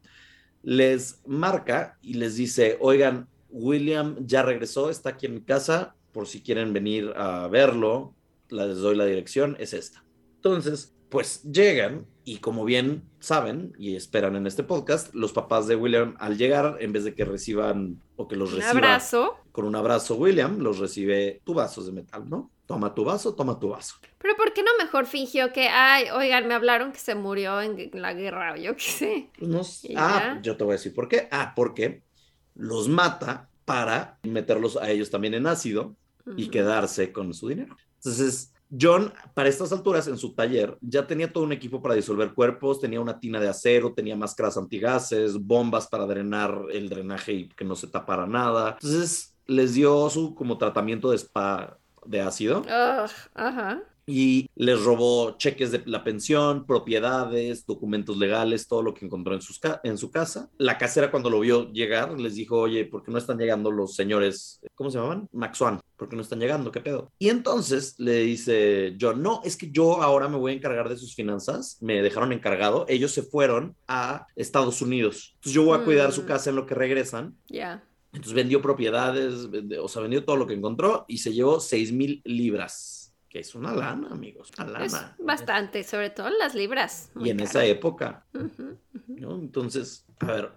les marca y les dice, oigan, William ya regresó, está aquí en mi casa, por si quieren venir a verlo, les doy la dirección, es esta. Entonces, pues llegan y como bien saben y esperan en este podcast, los papás de William al llegar, en vez de que reciban o que los reciban abrazo. con un abrazo, William los recibe tu vasos de metal, ¿no? Toma tu vaso, toma tu vaso. Pero ¿por qué no mejor fingió que, ay, oigan, me hablaron que se murió en la guerra o yo qué sé? Pues no sé. Ah, yo te voy a decir por qué. Ah, porque los mata para meterlos a ellos también en ácido y quedarse con su dinero. Entonces, John, para estas alturas, en su taller, ya tenía todo un equipo para disolver cuerpos, tenía una tina de acero, tenía máscaras antigases, bombas para drenar el drenaje y que no se tapara nada. Entonces, les dio su como tratamiento de spa de ácido. ajá y les robó cheques de la pensión, propiedades, documentos legales, todo lo que encontró en, sus en su casa. La casera cuando lo vio llegar les dijo, oye, ¿por qué no están llegando los señores, ¿cómo se llamaban? Maxuan, ¿por qué no están llegando? ¿Qué pedo? Y entonces le dice John, no, es que yo ahora me voy a encargar de sus finanzas, me dejaron encargado, ellos se fueron a Estados Unidos, entonces yo voy a cuidar su mm. casa en lo que regresan. Ya. Entonces vendió propiedades, o sea, vendió todo lo que encontró y se llevó 6 mil libras que es una lana, amigos, una lana. bastante, sobre todo en las libras. Y en esa época. Entonces, a ver,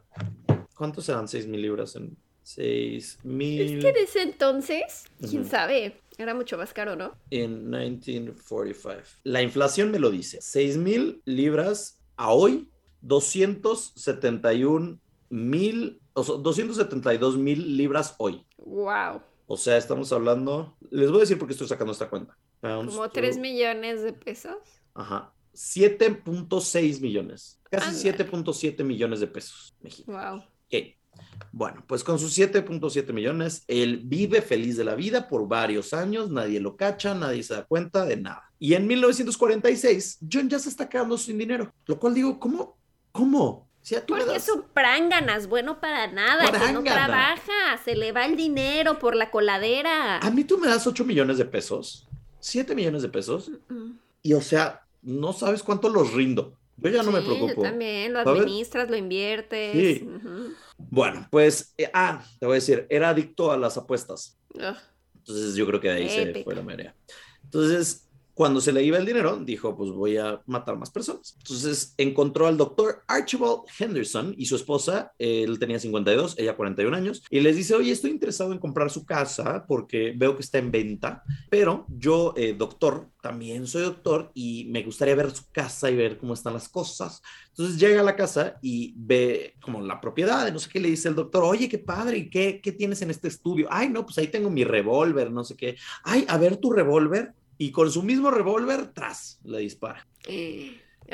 ¿cuántos eran 6 mil libras en 6 mil? Es que desde entonces, quién sabe, era mucho más caro, ¿no? En 1945. La inflación me lo dice, 6 mil libras a hoy, 271 mil, sea, 272 mil libras hoy. Wow. O sea, estamos hablando, les voy a decir por qué estoy sacando esta cuenta. ¿Como 3 millones de pesos? Ajá. 7.6 millones. Casi 7.7 millones de pesos. México. Wow. Ok. Bueno, pues con sus 7.7 millones, él vive feliz de la vida por varios años, nadie lo cacha, nadie se da cuenta de nada. Y en 1946, John ya se está quedando sin dinero, lo cual digo, ¿cómo? ¿Cómo? Porque es un pránganas, bueno para nada, que no trabaja, se le va el dinero por la coladera. A mí tú me das 8 millones de pesos 7 millones de pesos. Y o sea, no sabes cuánto los rindo. Yo ya no me preocupo. también, lo administras, lo inviertes. Sí. Bueno, pues, eh, ah, te voy a decir, era adicto a las apuestas. Entonces yo creo que de ahí se fue la mayoría. Entonces, cuando se le iba el dinero, dijo, pues voy a matar más personas. Entonces encontró al doctor Archibald Henderson y su esposa, él tenía 52, ella 41 años, y les dice, oye, estoy interesado en comprar su casa porque veo que está en venta, pero yo, eh, doctor, también soy doctor y me gustaría ver su casa y ver cómo están las cosas. Entonces llega a la casa y ve como la propiedad, no sé qué le dice el doctor, oye, qué padre, ¿y qué, qué tienes en este estudio? Ay, no, pues ahí tengo mi revólver, no sé qué. Ay, a ver tu revólver y con su mismo revólver, tras, le dispara.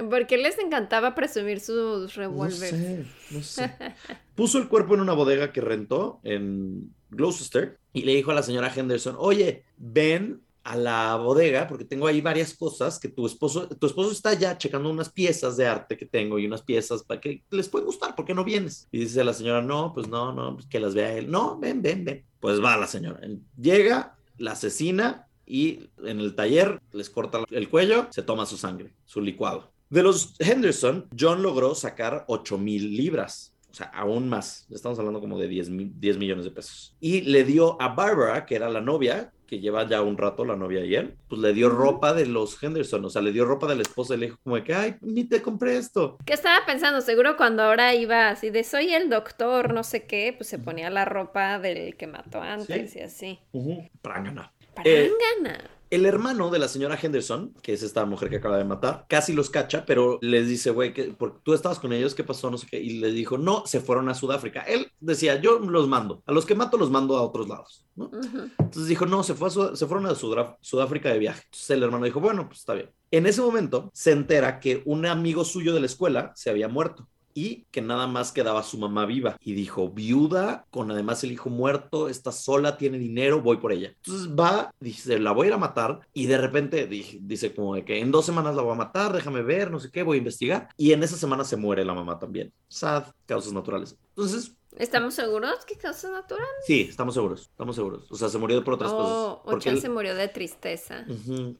Porque les encantaba presumir sus revólveres. No sé, no sé. Puso el cuerpo en una bodega que rentó en Gloucester y le dijo a la señora Henderson, oye, ven a la bodega porque tengo ahí varias cosas que tu esposo, tu esposo está ya checando unas piezas de arte que tengo y unas piezas para que les puede gustar, ¿por qué no vienes? Y dice la señora, no, pues no, no, pues que las vea él. No, ven, ven, ven. Pues va la señora. Llega, la asesina y en el taller les corta el cuello, se toma su sangre, su licuado. De los Henderson, John logró sacar 8 mil libras, o sea, aún más. Estamos hablando como de 10, 10 millones de pesos. Y le dio a Barbara, que era la novia, que lleva ya un rato la novia y él, pues le dio ropa de los Henderson, o sea, le dio ropa de la esposa y le dijo como de que, ay, ni te compré esto. ¿Qué estaba pensando? Seguro cuando ahora iba así de, soy el doctor, no sé qué, pues se ponía la ropa del que mató antes y así. Uh Eh, el hermano de la señora Henderson, que es esta mujer que acaba de matar, casi los cacha, pero les dice, güey, tú estabas con ellos, ¿qué pasó? No sé qué. Y le dijo, no, se fueron a Sudáfrica. Él decía, yo los mando. A los que mato los mando a otros lados. Entonces dijo, no, se, fue se fueron a Sudáfrica de viaje. Entonces el hermano dijo, bueno, pues está bien. En ese momento se entera que un amigo suyo de la escuela se había muerto y que nada más quedaba su mamá viva. Y dijo, viuda, con además el hijo muerto, está sola, tiene dinero, voy por ella. Entonces va, dice, la voy a ir a matar y de repente dice como de que en dos semanas la voy a matar, déjame ver, no sé qué, voy a investigar. Y en esa semana se muere la mamá también. Sad, causas naturales. Entonces ¿Estamos seguros que causa natural? Sí, estamos seguros, estamos seguros. O sea, se murió por otras cosas. Oh, o ya se murió de tristeza.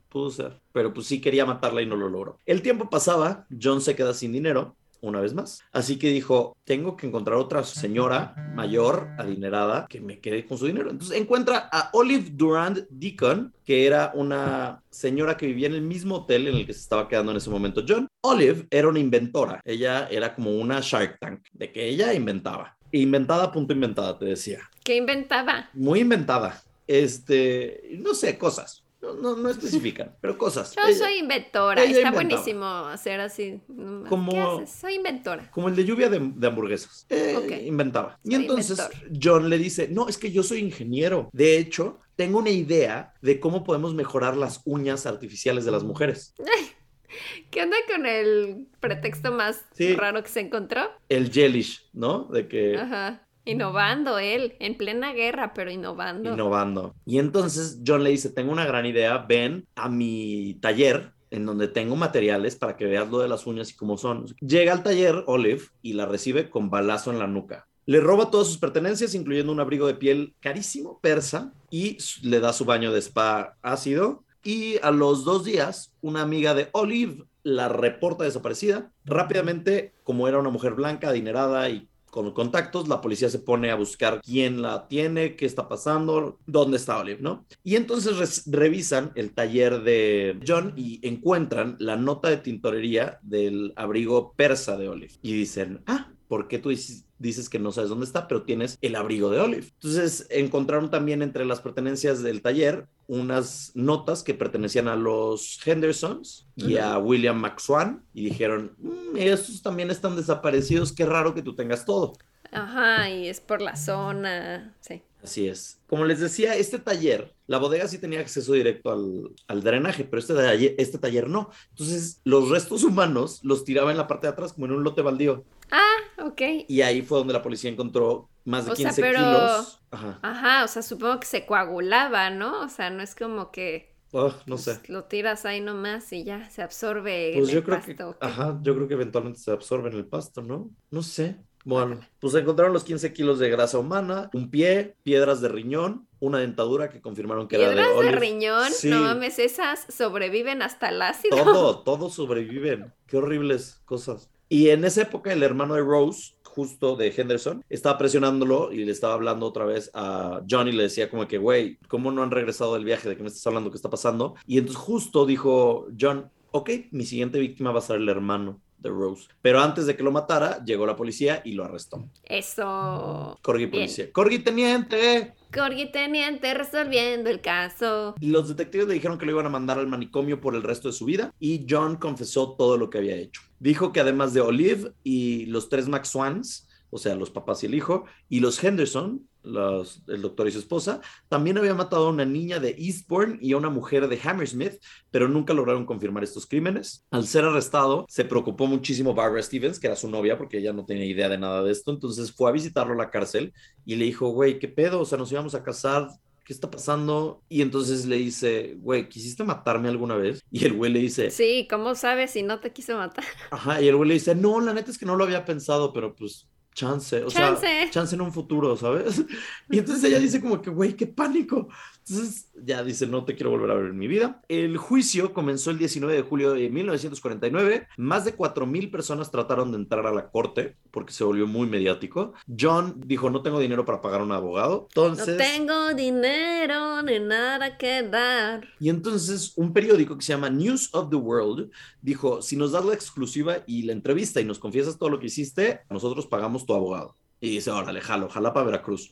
pudo ser. Pero pues sí quería matarla y no lo logró. El tiempo pasaba, John se queda sin dinero una vez más. Así que dijo, tengo que encontrar otra señora mayor, adinerada, que me quede con su dinero. Entonces encuentra a Olive Durand Deacon, que era una señora que vivía en el mismo hotel en el que se estaba quedando en ese momento John. Olive era una inventora. Ella era como una Shark Tank, de que ella inventaba. Inventada, punto inventada, te decía. ¿Qué inventaba? Muy inventada. Este, no sé, cosas. No, no, no especifican, pero cosas. Yo soy inventora. Está buenísimo hacer así. Como, ¿Qué haces? Soy inventora. Como el de lluvia de, hamburguesas. Eh, inventaba. y entonces John le dice, no, es que yo soy ingeniero. De hecho, tengo una idea de cómo podemos mejorar las uñas artificiales de las mujeres. ¿Qué onda con el pretexto más raro que se encontró? El jellish, ¿no? De que... Ajá. Innovando él, en plena guerra, pero innovando. Innovando. Y entonces John le dice, tengo una gran idea, ven a mi taller en donde tengo materiales para que veas lo de las uñas y cómo son. Llega al taller Olive y la recibe con balazo en la nuca. Le roba todas sus pertenencias, incluyendo un abrigo de piel carísimo, persa, y le da su baño de spa ácido. Y a los dos días, una amiga de Olive la reporta desaparecida. Rápidamente, como era una mujer blanca, adinerada y con contactos, la policía se pone a buscar quién la tiene, qué está pasando, dónde está Olive, ¿no? Y entonces revisan el taller de John y encuentran la nota de tintorería del abrigo persa de Olive. Y dicen, ah, ¿por qué tú dices, dices que no sabes dónde está, pero tienes el abrigo de Olive. Entonces encontraron también entre las pertenencias del taller unas notas que pertenecían a los Hendersons y a William McSwan y dijeron, mm, estos también están desaparecidos, qué raro que tú tengas todo. Ajá, y es por la zona, sí. Así es. Como les decía, este taller, la bodega sí tenía acceso directo al, al drenaje, pero este taller, este taller no. Entonces, los restos humanos los tiraba en la parte de atrás como en un lote baldío. Ah, ok. Y ahí fue donde la policía encontró más de 15 kilos. Ajá. Ajá, o sea, supongo que se coagulaba, ¿no? O sea, no es como que no pues, sé. Lo tiras ahí nomás y ya se absorbe pues yo creo Que, ajá, yo creo que eventualmente se absorbe en el pasto, ¿no? No sé. Bueno, pues encontraron los 15 kilos de grasa humana, un pie, piedras de riñón, una dentadura que confirmaron que era de ¿Piedras de riñón? No mames, esas sobreviven hasta el ácido. Todo, todos sobreviven. Qué horribles cosas. Y en esa época el hermano de Rose, justo de Henderson, estaba presionándolo y le estaba hablando otra vez a John y le decía como que, güey, ¿cómo no han regresado del viaje? ¿De qué me estás hablando? ¿Qué está pasando? Y entonces justo dijo John, ok, mi siguiente víctima va a ser el hermano de Rose. Pero antes de que lo matara, llegó la policía y lo arrestó. Eso. Corgi policía. Corgi teniente. Corgi teniente resolviendo el caso. Los detectives le dijeron que lo iban a mandar al manicomio por el resto de su vida y John confesó todo lo que había hecho. Dijo que además de Olive y los tres Max Swans, o sea, los papás y el hijo, y los Henderson, el doctor y su esposa, también había matado a una niña de Eastbourne y a una mujer de Hammersmith, pero nunca lograron confirmar estos crímenes. Al ser arrestado, se preocupó muchísimo Barbara Stevens, que era su novia, porque ella no tenía idea de nada de esto, entonces fue a visitarlo a la cárcel y le dijo, güey, ¿qué pedo? O sea, nos íbamos a casar, ¿qué está pasando? Y entonces le dice, güey, ¿quisiste matarme alguna vez? Y el güey le dice, sí, ¿cómo sabes si no te quiso matar? Ajá, y el güey le dice, no, la neta es que no lo había pensado, pero pues chance, o sea, chance en un futuro, ¿sabes? Y entonces ella dice como que, güey, qué pánico. Entonces ya dice, no te quiero volver a ver en mi vida. El juicio comenzó el 19 de julio de 1949. Más de 4.000 personas trataron de entrar a la corte porque se volvió muy mediático. John dijo, no tengo dinero para pagar a un abogado. Entonces... No tengo dinero ni nada que dar. Y entonces un periódico que se llama News of the World dijo, si nos das la exclusiva y la entrevista y nos confiesas todo lo que hiciste, nosotros pagamos tu abogado. Y dice, órale, jalo, jala para Veracruz.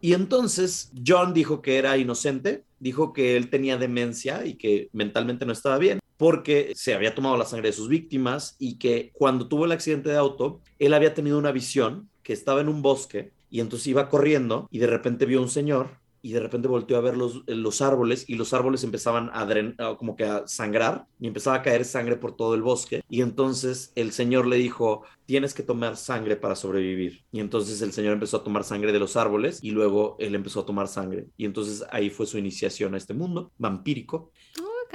Y entonces John dijo que era inocente, dijo que él tenía demencia y que mentalmente no estaba bien porque se había tomado la sangre de sus víctimas y que cuando tuvo el accidente de auto, él había tenido una visión que estaba en un bosque y entonces iba corriendo y de repente vio un señor y de repente volteó a ver los, los árboles y los árboles empezaban a dren- como que a sangrar y empezaba a caer sangre por todo el bosque. Y entonces el señor le dijo tienes que tomar sangre para sobrevivir y entonces el señor empezó a tomar sangre de los árboles y luego él empezó a tomar sangre. Y entonces ahí fue su iniciación a este mundo vampírico. Ok.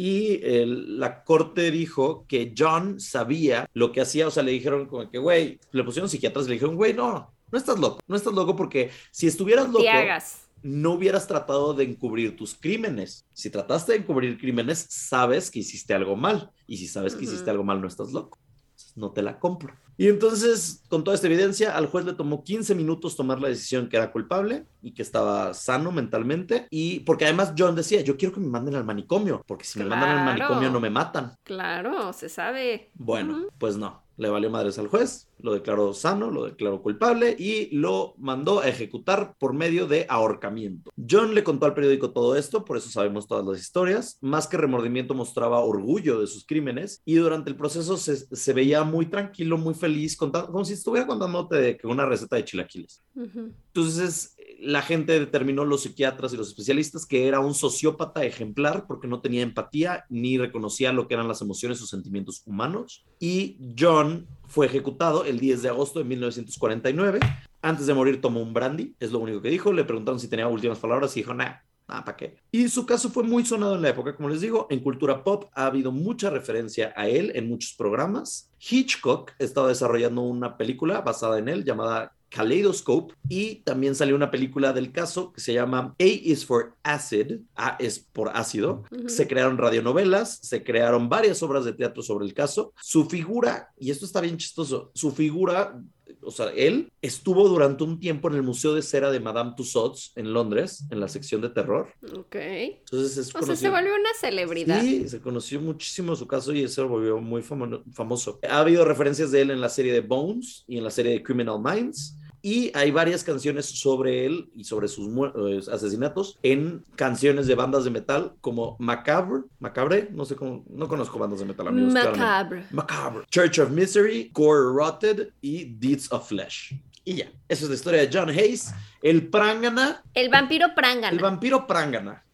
y el- la corte dijo que John sabía lo que hacía, o sea, le dijeron como que, güey, le pusieron psiquiatras le dijeron, güey, no, no estás loco, no estás loco porque si estuvieras loco, Te hagas. No hubieras tratado de encubrir tus crímenes. Si trataste de encubrir crímenes, sabes que hiciste algo mal. Y si sabes que hiciste algo mal, no estás loco. No te la compro. Y entonces, con toda esta evidencia, al juez le tomó 15 minutos tomar la decisión que era culpable y que estaba sano mentalmente. Y porque además John decía, yo quiero que me manden al manicomio, porque si me mandan al manicomio no me matan. Claro, se sabe. Bueno, pues no, le valió madres al juez, lo declaró sano, lo declaró culpable y lo mandó a ejecutar por medio de ahorcamiento. John le contó al periódico todo esto, por eso sabemos todas las historias. Más que remordimiento mostraba orgullo de sus crímenes y durante el proceso se, se veía muy tranquilo, muy feliz, contando, como si estuviera contándote de que una receta de chilaquiles. Ujú. Entonces, la gente determinó, los psiquiatras y los especialistas, que era un sociópata ejemplar porque no tenía empatía ni reconocía lo que eran las emociones o sentimientos humanos. Y John fue ejecutado el 10 de agosto de 1949. Antes de morir tomó un brandy, es lo único que dijo. Le preguntaron si tenía últimas palabras y dijo, nah, Ah, ¿para qué? Y su caso fue muy sonado en la época, como les digo, en cultura pop ha habido mucha referencia a él en muchos programas. Hitchcock estaba desarrollando una película basada en él llamada Kaleidoscope y también salió una película del caso que se llama A is for Acid, A es por ácido. Se crearon radionovelas, se crearon varias obras de teatro sobre el caso. Su figura, y esto está bien chistoso, su figura, o sea, él estuvo durante un tiempo en el Museo de Cera de Madame Tussauds en Londres, en la sección de terror. Ok. Entonces es O sea, se volvió una celebridad. Sí, se conoció muchísimo su caso y lo volvió muy famo- famoso. Ha habido referencias de él en la serie de Bones y en la serie de Criminal Minds. Y hay varias canciones sobre él y sobre sus eh, asesinatos en canciones de bandas de metal como Macabre, Macabre, no sé cómo, no conozco bandas de metal, amigos. Macabre. Macabre, Church of Misery, Gore Rotted y Deeds of Flesh. Y ya, esa es la historia de John Hayes, el Prangana, El vampiro Prangana. el vampiro Prangana.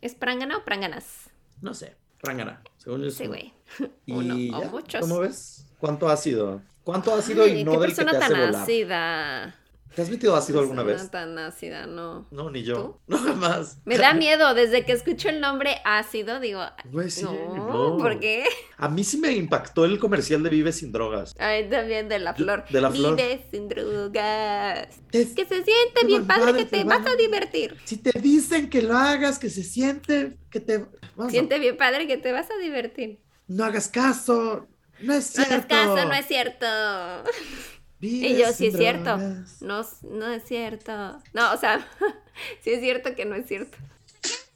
¿Es Prangana o Pranganas? No sé, Prangana, según yo. Sí, güey. Uno o muchos. ¿Cómo ves? ¿Cuánto ácido? ¿Cuánto ácido Ay, y no qué del que te hace tan volar? ácida. ¿Te has metido ácido alguna vez? tan ácida, no. No, ni yo. No, jamás. Me da miedo, desde que escucho el nombre ácido, digo, Güey, sí, no, no. ¿por qué? A mí sí me impactó el comercial de Vive sin drogas. Ay, también de la flor. de la flor. Vive sin drogas. Es- Que se siente bien padre, que te te vas va. a divertir. Si te dicen que lo hagas, que se siente, que te... Vamos, Siente bien padre que te vas a divertir. No hagas caso. No es No cierto. hagas caso, no es cierto. Vive Y yo, sí es cierto. No, no es cierto. No, o sea, sí es cierto que no es cierto.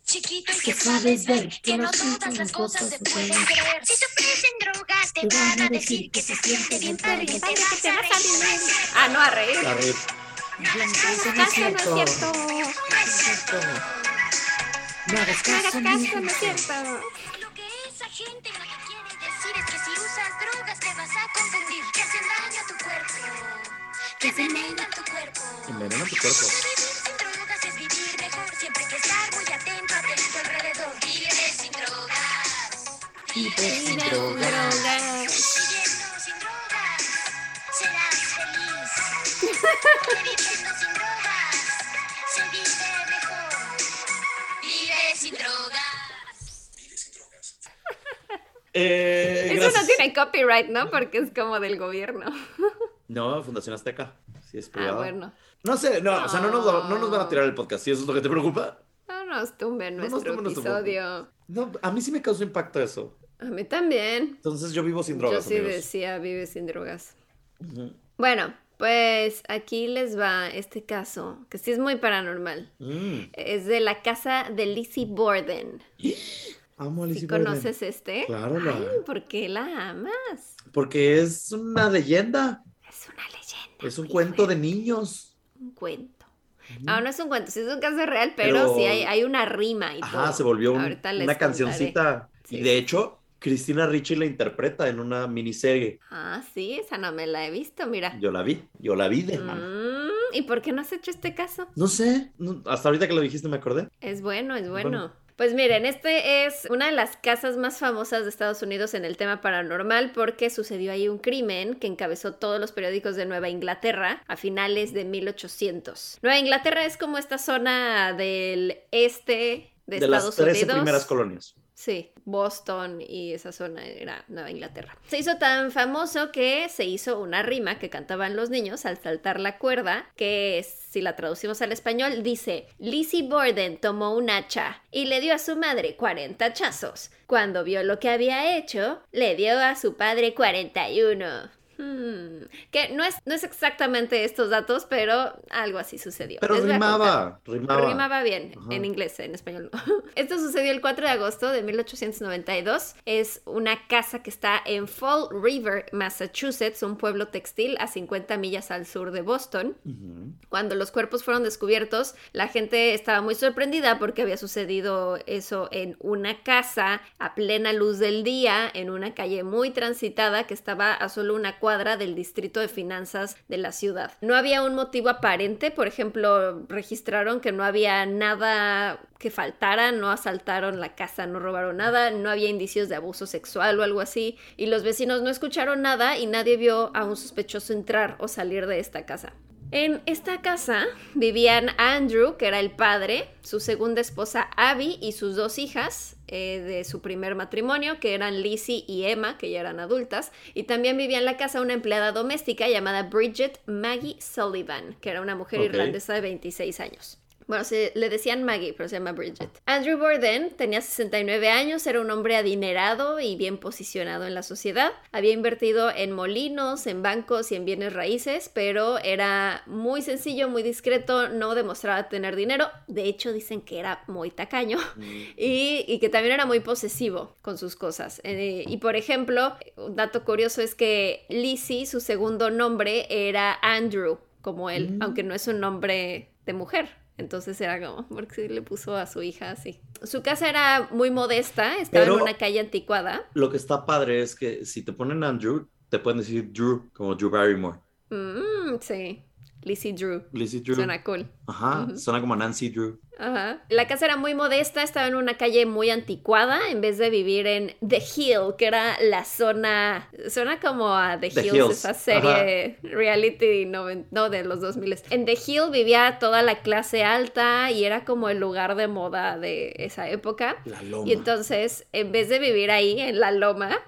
Chiquito y que sabes ver que no todas las cosas se pueden creer. Si te ofrecen drogas te van a decir que se siente bien padre que te vas a reír. Ah, no, a reír. A ver. No hagas caso, no es cierto. No hagas No hagas caso. caso, no es cierto. Es que si usas drogas te vas a confundir, que hacen daño a tu cuerpo, que envenenan tu cuerpo. Envenena tu cuerpo. Vivir sin drogas es vivir mejor, siempre hay que estar muy atento, atento alrededor. Vive sin drogas. Vive sin drogas. Viviendo sin drogas, serás feliz. Viviendo sin drogas, se vive mejor. Vive sin drogas. Eh, Eso gracias. no tiene copyright, ¿no? Porque es como del gobierno. No, Fundación Azteca. Sí, es Ah, privada. bueno. No sé, no, o sea, no nos, va- no nos van a tirar el podcast. Si eso es lo que te preocupa. No nos tumben No nos nuestro tumben nuestro episodio. No, a mí sí me causó impacto eso. A mí también. Entonces yo vivo sin drogas, Yo sí amigos. decía vive sin drogas. Bueno, pues aquí les va este caso, que sí es muy paranormal. Mm. Es de la casa de Lizzie Borden. Amo a ¿Sí Lizzie Borden. conoces este? Claro, la- Ay, ¿por qué la amas? Porque es una leyenda. Es una leyenda. Es un cuento de niños. Un cuento. No, no es un cuento, sí es un caso real, pero, Pero- sí hay, hay una rima y todo. Ajá, se volvió un- una contaré. cancioncita. Sí, y de sí. hecho, Cristina Ricci la interpreta en una miniserie. Ah, sí, esa no me la he visto, mira. Yo la vi, yo la vi de. Mm, ¿Y por qué no has hecho este caso? No sé, no- hasta ahorita que lo dijiste me acordé. Es bueno, es bueno. Bueno. Pues miren, este es una de las casas más famosas de Estados Unidos en el tema paranormal porque sucedió ahí un crimen que encabezó todos los periódicos de Nueva Inglaterra a finales de 1800. Nueva Inglaterra es como esta zona del este de, De, las Estados 13 Unidos. primeras colonias. Sí, Boston y esa zona era Nueva Inglaterra. Se hizo tan famoso que se hizo una rima que cantaban los niños al saltar la cuerda, que si la traducimos al español dice, Lizzie Borden tomó un hacha y le dio a su madre 40 hachazos. Cuando vio lo que había hecho, le dio a su padre 41. Hmm, Que no es, no es exactamente estos datos, pero algo así sucedió. Pero rimaba, rimaba. Rimaba bien, Ajá. en inglés, en español no. Esto sucedió el 4 de agosto de 1892. Es una casa que está en Fall River, Massachusetts, un pueblo textil a 50 millas al sur de Boston. Ujú. Cuando los cuerpos fueron descubiertos, la gente estaba muy sorprendida porque había sucedido eso en una casa a plena luz del día, en una calle muy transitada que estaba a solo una cuadra del distrito de finanzas de la ciudad. No había un motivo aparente, por ejemplo, registraron que no había nada que faltara, no asaltaron la casa, no robaron nada, no había indicios de abuso sexual o algo así, y los vecinos no escucharon nada y nadie vio a un sospechoso entrar o salir de esta casa. En esta casa vivían Andrew, que era el padre, su segunda esposa Abby y sus dos hijas eh, de su primer matrimonio, que eran Lizzie y Emma, que ya eran adultas, y también vivía en la casa una empleada doméstica llamada Bridget Maggie Sullivan, que era una mujer irlandesa de 26 años. Bueno, se, le decían Maggie, pero se llama Bridget. Andrew Borden tenía 69 años, era un hombre adinerado y bien posicionado en la sociedad. Había invertido en molinos, en bancos y en bienes raíces, pero era muy sencillo, muy discreto, no demostraba tener dinero. De hecho, dicen que era muy tacaño y, y que también era muy posesivo con sus cosas. Eh, y por ejemplo, un dato curioso es que Lizzie, su segundo nombre, era Andrew, como él, Mm. aunque no es un nombre de mujer. Entonces era como, porque le puso a su hija así. Su casa era muy modesta, estaba Pero- en una calle anticuada. Lo que está padre es que si te ponen Andrew, te pueden decir Drew, como Drew Barrymore. Mm, sí, Lizzie Drew. Lizzie Drew. Suena cool. Ajá, suena como Nancy Drew. Ajá. La casa era muy modesta, estaba en una calle muy anticuada, en vez de vivir en The Hill, que era la zona. Suena como a The, The Hills, Hills, esa serie reality noven- no, de los 2000. En The Hill vivía toda la clase alta y era como el lugar de moda de esa época. La loma. Y entonces, en vez de vivir ahí, en la loma,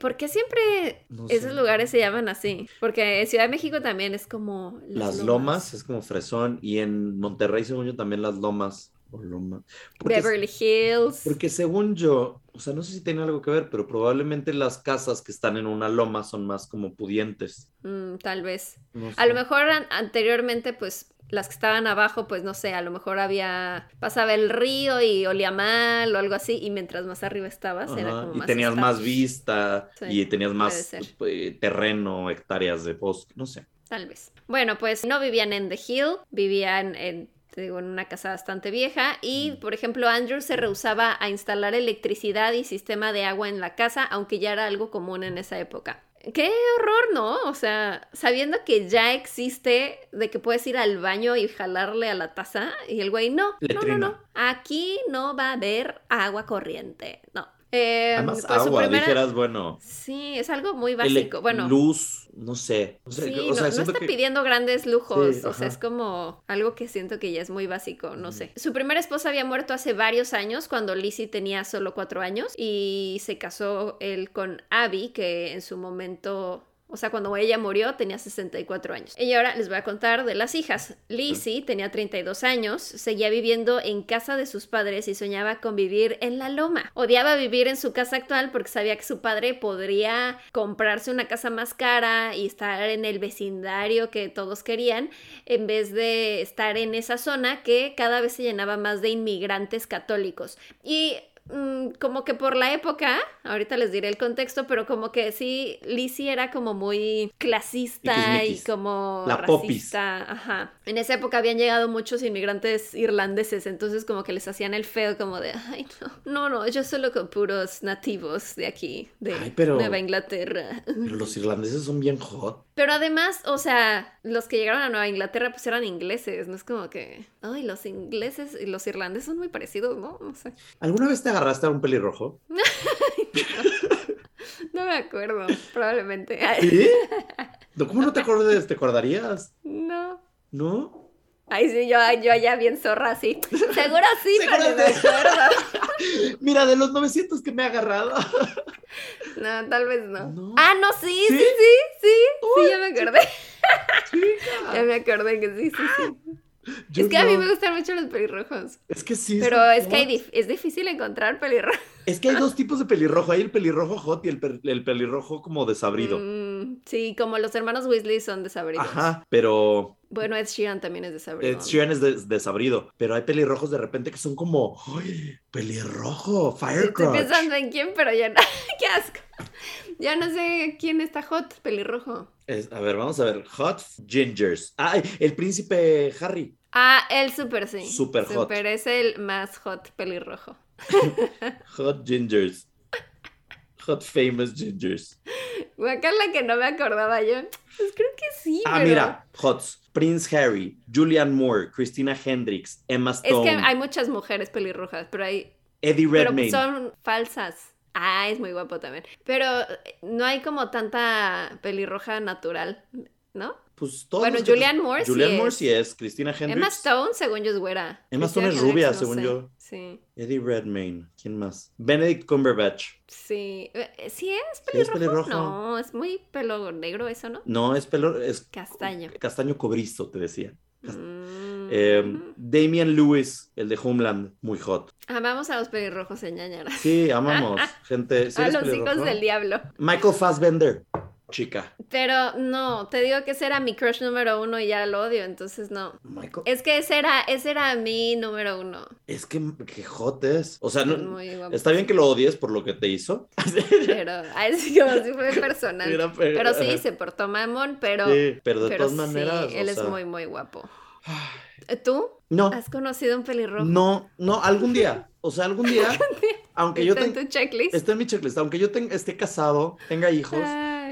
¿por qué siempre No esos lugares se llaman así? Porque en Ciudad de México también es como... Las lomas es como fresón y en Monterrey, según yo, también las lomas. O loma. Porque, Beverly Hills. porque según yo, o sea, no sé si tiene algo que ver, pero probablemente las casas que están en una loma son más como pudientes. Mm, tal vez. No A lo mejor an- anteriormente, pues las que estaban abajo, pues no sé, a lo mejor había, pasaba el río y olía mal o algo así, y mientras más arriba estabas, era como y más tenías más vista Sí, y tenías más pues, eh, terreno, hectáreas de bosque, no sé. Tal vez. Bueno, pues no vivían en The Hill, vivían en, te digo, en una casa bastante vieja y, Mm. por ejemplo, Andrew se rehusaba a instalar electricidad y sistema de agua en la casa, aunque ya era algo común en esa época. Qué horror, ¿no? O sea, sabiendo que ya existe de que puedes ir al baño y jalarle a la taza y el güey, no, no, no, no, aquí no va a haber agua corriente, no. Eh, Además, pues, agua, primera- dijeras, bueno, Sí, es algo muy básico. Bueno, luz, no sé. O sea, Sí, o no, sea, no siento está que- pidiendo grandes lujos, Sí, o sea, es como algo que siento que ya es muy básico, no sé. Su primera esposa había muerto hace varios años, cuando Lizzie tenía solo cuatro años, y se casó él con Abby, que en su momento... O sea, cuando ella murió tenía 64 años. Y ahora les voy a contar de las hijas. Lizzie tenía 32 años, seguía viviendo en casa de sus padres y soñaba con vivir en la loma. Odiaba vivir en su casa actual porque sabía que su padre podría comprarse una casa más cara y estar en el vecindario que todos querían, en vez de estar en esa zona que cada vez se llenaba más de inmigrantes católicos. Y mm, como que por la época, ahorita les diré el contexto, pero como que sí, Lizzie era como muy clasista y como La popis. racista. Ajá. En esa época habían llegado muchos inmigrantes irlandeses, entonces como que les hacían el feo como de, ay, no, no, no, yo solo con puros nativos de aquí, de Ay, pero- Nueva Inglaterra. Pero los irlandeses son bien hot. Pero además, o sea, los que llegaron a Nueva Inglaterra pues eran ingleses, no es como que, ay, los ingleses y los irlandeses son muy parecidos, ¿no? No sé. ¿Alguna vez te agarraste a un pelirrojo? No me acuerdo, probablemente. ¿Sí? ¿Cómo no te acuerdas? ¿Te acordarías? No. ¿No? Ay, sí, yo, yo allá bien zorra así. Seguro sí, pero acuerdo. Mira, de los 900 que me he agarrado. No, tal vez no. No. Ah, no, sí, sí, ¿Sí? sí, sí. Sí, ya me acordé. Ya Chica. me acordé que sí, sí, sí. Yo es que a mí me gustan mucho los pelirrojos. Es que sí. Pero es que hay es difícil encontrar pelirrojos. Es que hay dos tipos de pelirrojo. Hay el pelirrojo hot y el, per- el pelirrojo como desabrido. Mm, sí, como los hermanos Weasley son desabridos. Ajá, pero Bueno, Ed Sheeran también es desabrido. Ed Sheeran es des- desabrido. Pero hay pelirrojos de repente que son como, ¡ay! Pelirrojo, Estoy Firecrotch. pensando en quién, pero ya no. ¡Qué asco! Ya no sé quién está hot, pelirrojo. Es- a ver, vamos a ver. Hot Gingers. ¡Ay! El príncipe Harry. Ah, él súper sí. Súper hot. Súper es el más hot pelirrojo. Hot Gingers. Hot famous Gingers. Guacala que no me acordaba yo. Pues creo que sí, Ah, pero... mira. Hots. Prince Harry, Julianne Moore, Christina Hendricks, Emma Es Stone, que hay muchas mujeres pelirrojas, pero hay... Eddie Pero Redmayne. son falsas. Ah, es muy guapo también. Pero eh, no hay como tanta pelirroja natural, ¿no? Pues todos Bueno, Julianne Moore sí Julianne Moore es. sí es. Christina Hendricks. Emma Stone, según yo, es güera. Emma Stone Christina es rubia, Hendricks, no según sé. yo. Sí, Eddie Redmayne. ¿Quién más? Benedict Cumberbatch. sí. Eh, ¿Sí es Sí, es pelirrojo? No, es muy pelo negro eso, ¿no? No, es pelo. Es Castaño. castaño cobrizo, te decía. Mm. Eh, Damian Lewis, el de Homeland, muy hot. Amamos a los pelirrojos en ñañaras. Sí, amamos. Gente. ¿sí a los hijos del diablo. Michael Fassbender, chica. Pero no, te digo que ese era mi crush número uno y ya lo odio, entonces no. Michael. Es que ese era, ese era mi número uno. Es que, que hot es. O sea, no, está bien que lo odies por lo que te hizo. Pero, ay, sí, como si fue personal. Pero sí, se portó mamón, pero, Sí, pero de pero todas sí, maneras. él o es muy, muy guapo. ¿Tú No, has conocido un pelirrojo? no, no, algún día. O sea, algún día, aunque yo ¿Está en tenga. tu checklist? Está en mi checklist. Aunque yo tenga- esté casado, tenga hijos, Ay,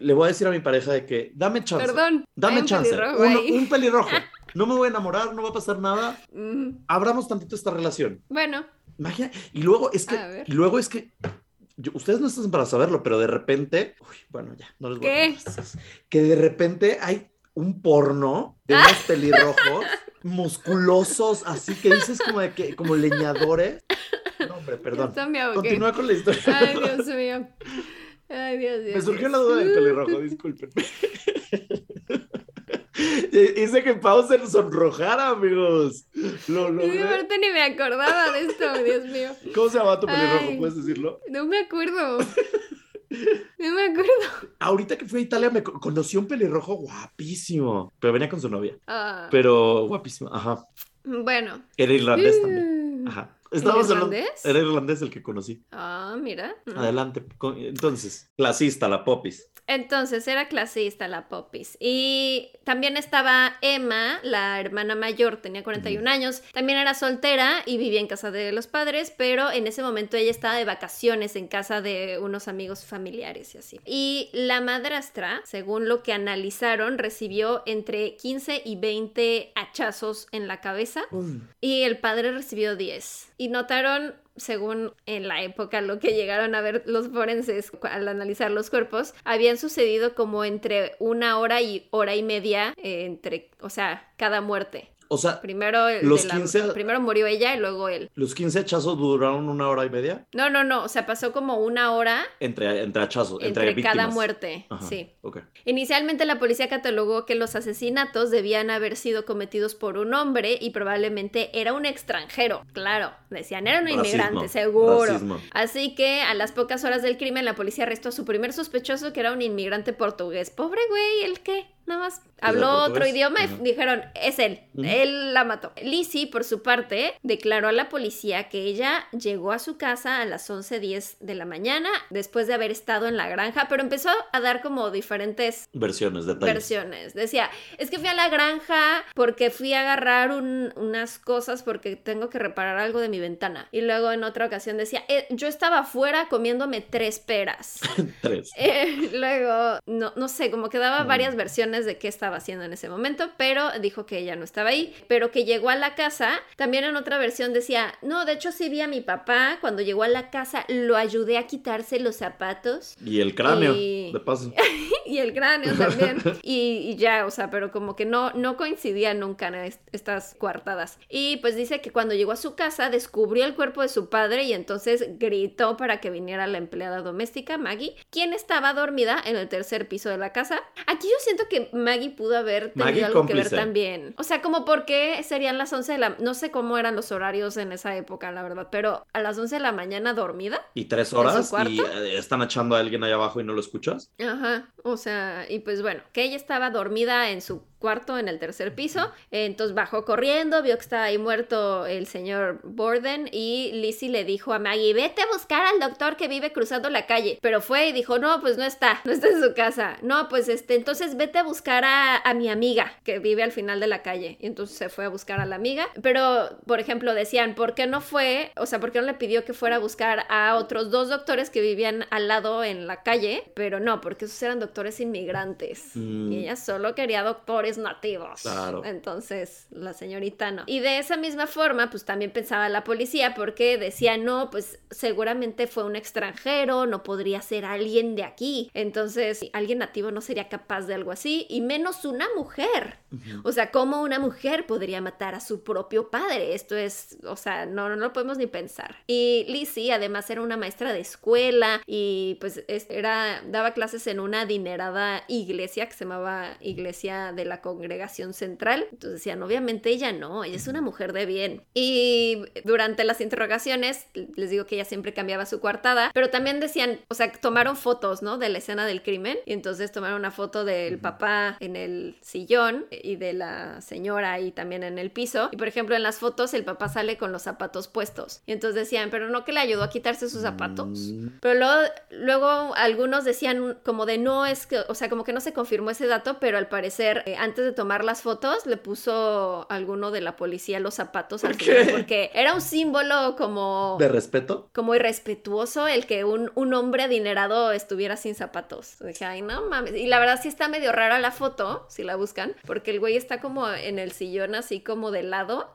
le voy a decir a mi pareja de que dame chance. perdón. Dame chance. pelirrojo Uno- un pelirrojo. No me voy a enamorar, no va a pasar nada. Mm, Abramos tantito esta relación. Bueno, Imagina. Y luego es que. A. Y luego es que. yo- ustedes no están para saberlo, pero de repente. Uy, bueno, ya, no les voy a ¿Qué? contar más. Que de repente hay un porno de unos pelirrojos musculosos, así que dices como de que, como leñadores. No, hombre, perdón. Continúa con la historia. Ay, Dios mío. Ay, Dios mío. Me surgió la duda del pelirrojo, disculpen. Hice que Pau se sonrojara, amigos. Lo de logré. verdad ni me acordaba de esto, Dios mío. ¿Cómo se llama tu pelirrojo? Ay. ¿Puedes decirlo? No me acuerdo. No me acuerdo. Ahorita que fui a Italia me co- conocí un pelirrojo guapísimo. Pero venía con su novia. Ah, Pero guapísimo. Ajá. bueno. Era irlandés también. Mm. Ajá. Estábamos hablando. irlandés? Era irlandés el que conocí. Ah, mira. Adelante. Con- Entonces, clasista, la popis. Entonces era clasista la Popis. Y también estaba Emma, la hermana mayor, tenía 41 años. También era soltera y vivía en casa de los padres, pero en ese momento ella estaba de vacaciones en casa de unos amigos familiares y así. Y la madrastra, según lo que analizaron, recibió entre 15 y 20 hachazos en la cabeza y el padre recibió 10. Y notaron, según en la época lo que llegaron a ver los forenses al analizar los cuerpos, habían sucedido como entre una hora y hora y media eh, entre, o sea, cada muerte. O sea, Primero, el Los de la- 15 primero murió ella y luego él. los 15 hachazos duraron una hora y media. No, no, no, o sea, pasó como una hora Entre, entre hachazos, entre, entre, cada muerte. Ajá, Sí. ok. Inicialmente la policía catalogó que los asesinatos debían haber sido cometidos por un hombre y probablemente era un extranjero. Claro, decían, era un Racismo, inmigrante, seguro. racismo. Así que a las pocas horas del crimen la policía arrestó a su primer sospechoso que era un inmigrante portugués. Pobre güey, ¿el qué? Nada más habló otro idioma y dijeron, es él, él la mató. Lizzie, por su parte, declaró a la policía que ella llegó a su casa a las 11.10 de la mañana después de haber estado en la granja, pero empezó a dar como diferentes Versiones, detalles. versiones. Decía, es que fui a la granja porque fui a agarrar un- unas cosas porque tengo que reparar algo de mi ventana. Y luego en otra ocasión decía, "Eh, yo estaba afuera comiéndome tres peras. Tres. Eh, luego, no, no sé, como que daba varias versiones de qué estaba haciendo en ese momento, pero dijo que ella no estaba ahí, pero que llegó a la casa. También en otra versión decía, no, de hecho sí vi a mi papá, cuando llegó a la casa lo ayudé a quitarse los zapatos Y el cráneo, Y- de paso. y el cráneo también. Y, y ya, o sea, pero como que no, no coincidía nunca en est- estas coartadas. Y pues dice que cuando llegó a su casa descubrió el cuerpo de su padre y entonces gritó para que viniera la empleada doméstica, Maggie, quien estaba dormida en el tercer piso de la casa. Aquí yo siento que Maggie pudo haber tenido Maggie algo que ver también. O sea, como porque serían las 11 de la... No sé cómo eran los horarios en esa época, la verdad, pero a las 11 de la mañana dormida. Y tres horas y eh, están echando a alguien allá abajo y no lo escuchas. Ajá, o sea, y pues bueno, que ella estaba dormida en su cuarto en el tercer piso, entonces bajó corriendo, vio que estaba ahí muerto el señor Borden y Lizzie le dijo a Maggie, vete a buscar al doctor que vive cruzando la calle, pero fue y dijo, no, pues no está, no está en su casa, no, pues este, entonces vete a buscar a, a mi amiga que vive al final de la calle, y entonces se fue a buscar a la amiga, pero por ejemplo decían, ¿por qué no fue, o sea, por qué no le pidió que fuera a buscar a otros dos doctores que vivían al lado en la calle? Pero no, porque esos eran doctores inmigrantes. Mm. Y ella solo quería doctores nativos. Claro. Entonces, la señorita no. Y de esa misma forma, pues también pensaba la policía, porque decía, no, pues seguramente fue un extranjero, no podría ser alguien de aquí. Entonces, alguien nativo no sería capaz de algo así, y menos una mujer. O sea, ¿cómo una mujer podría matar a su propio padre? Esto es, o sea, no, no lo podemos ni pensar. Y Lizzie además era una maestra de escuela y pues es- era, daba clases en una adinerada iglesia que se llamaba Iglesia de la Congregación Central. Entonces decían, obviamente ella no, ella es una mujer de bien. Y durante las interrogaciones, les digo que ella siempre cambiaba su coartada, pero también decían, o sea, tomaron fotos, ¿no? De la escena del crimen y entonces tomaron una foto del papá en el sillón y de la señora ahí también en el piso. Y por ejemplo, en las fotos el papá sale con los zapatos puestos. Y entonces decían, pero no que le ayudó a quitarse sus zapatos. Mm. Pero luego, luego algunos decían como de no es que, o sea, como que no se confirmó ese dato, pero al parecer eh, antes de tomar las fotos le puso alguno de la policía los zapatos al ¿Por final, qué? porque era un símbolo como ¿De respeto? como irrespetuoso el que un, un hombre adinerado estuviera sin zapatos. Dije, ay, no mames. Y la verdad sí está medio rara la foto, si la buscan, porque el güey está como en el sillón así como de lado.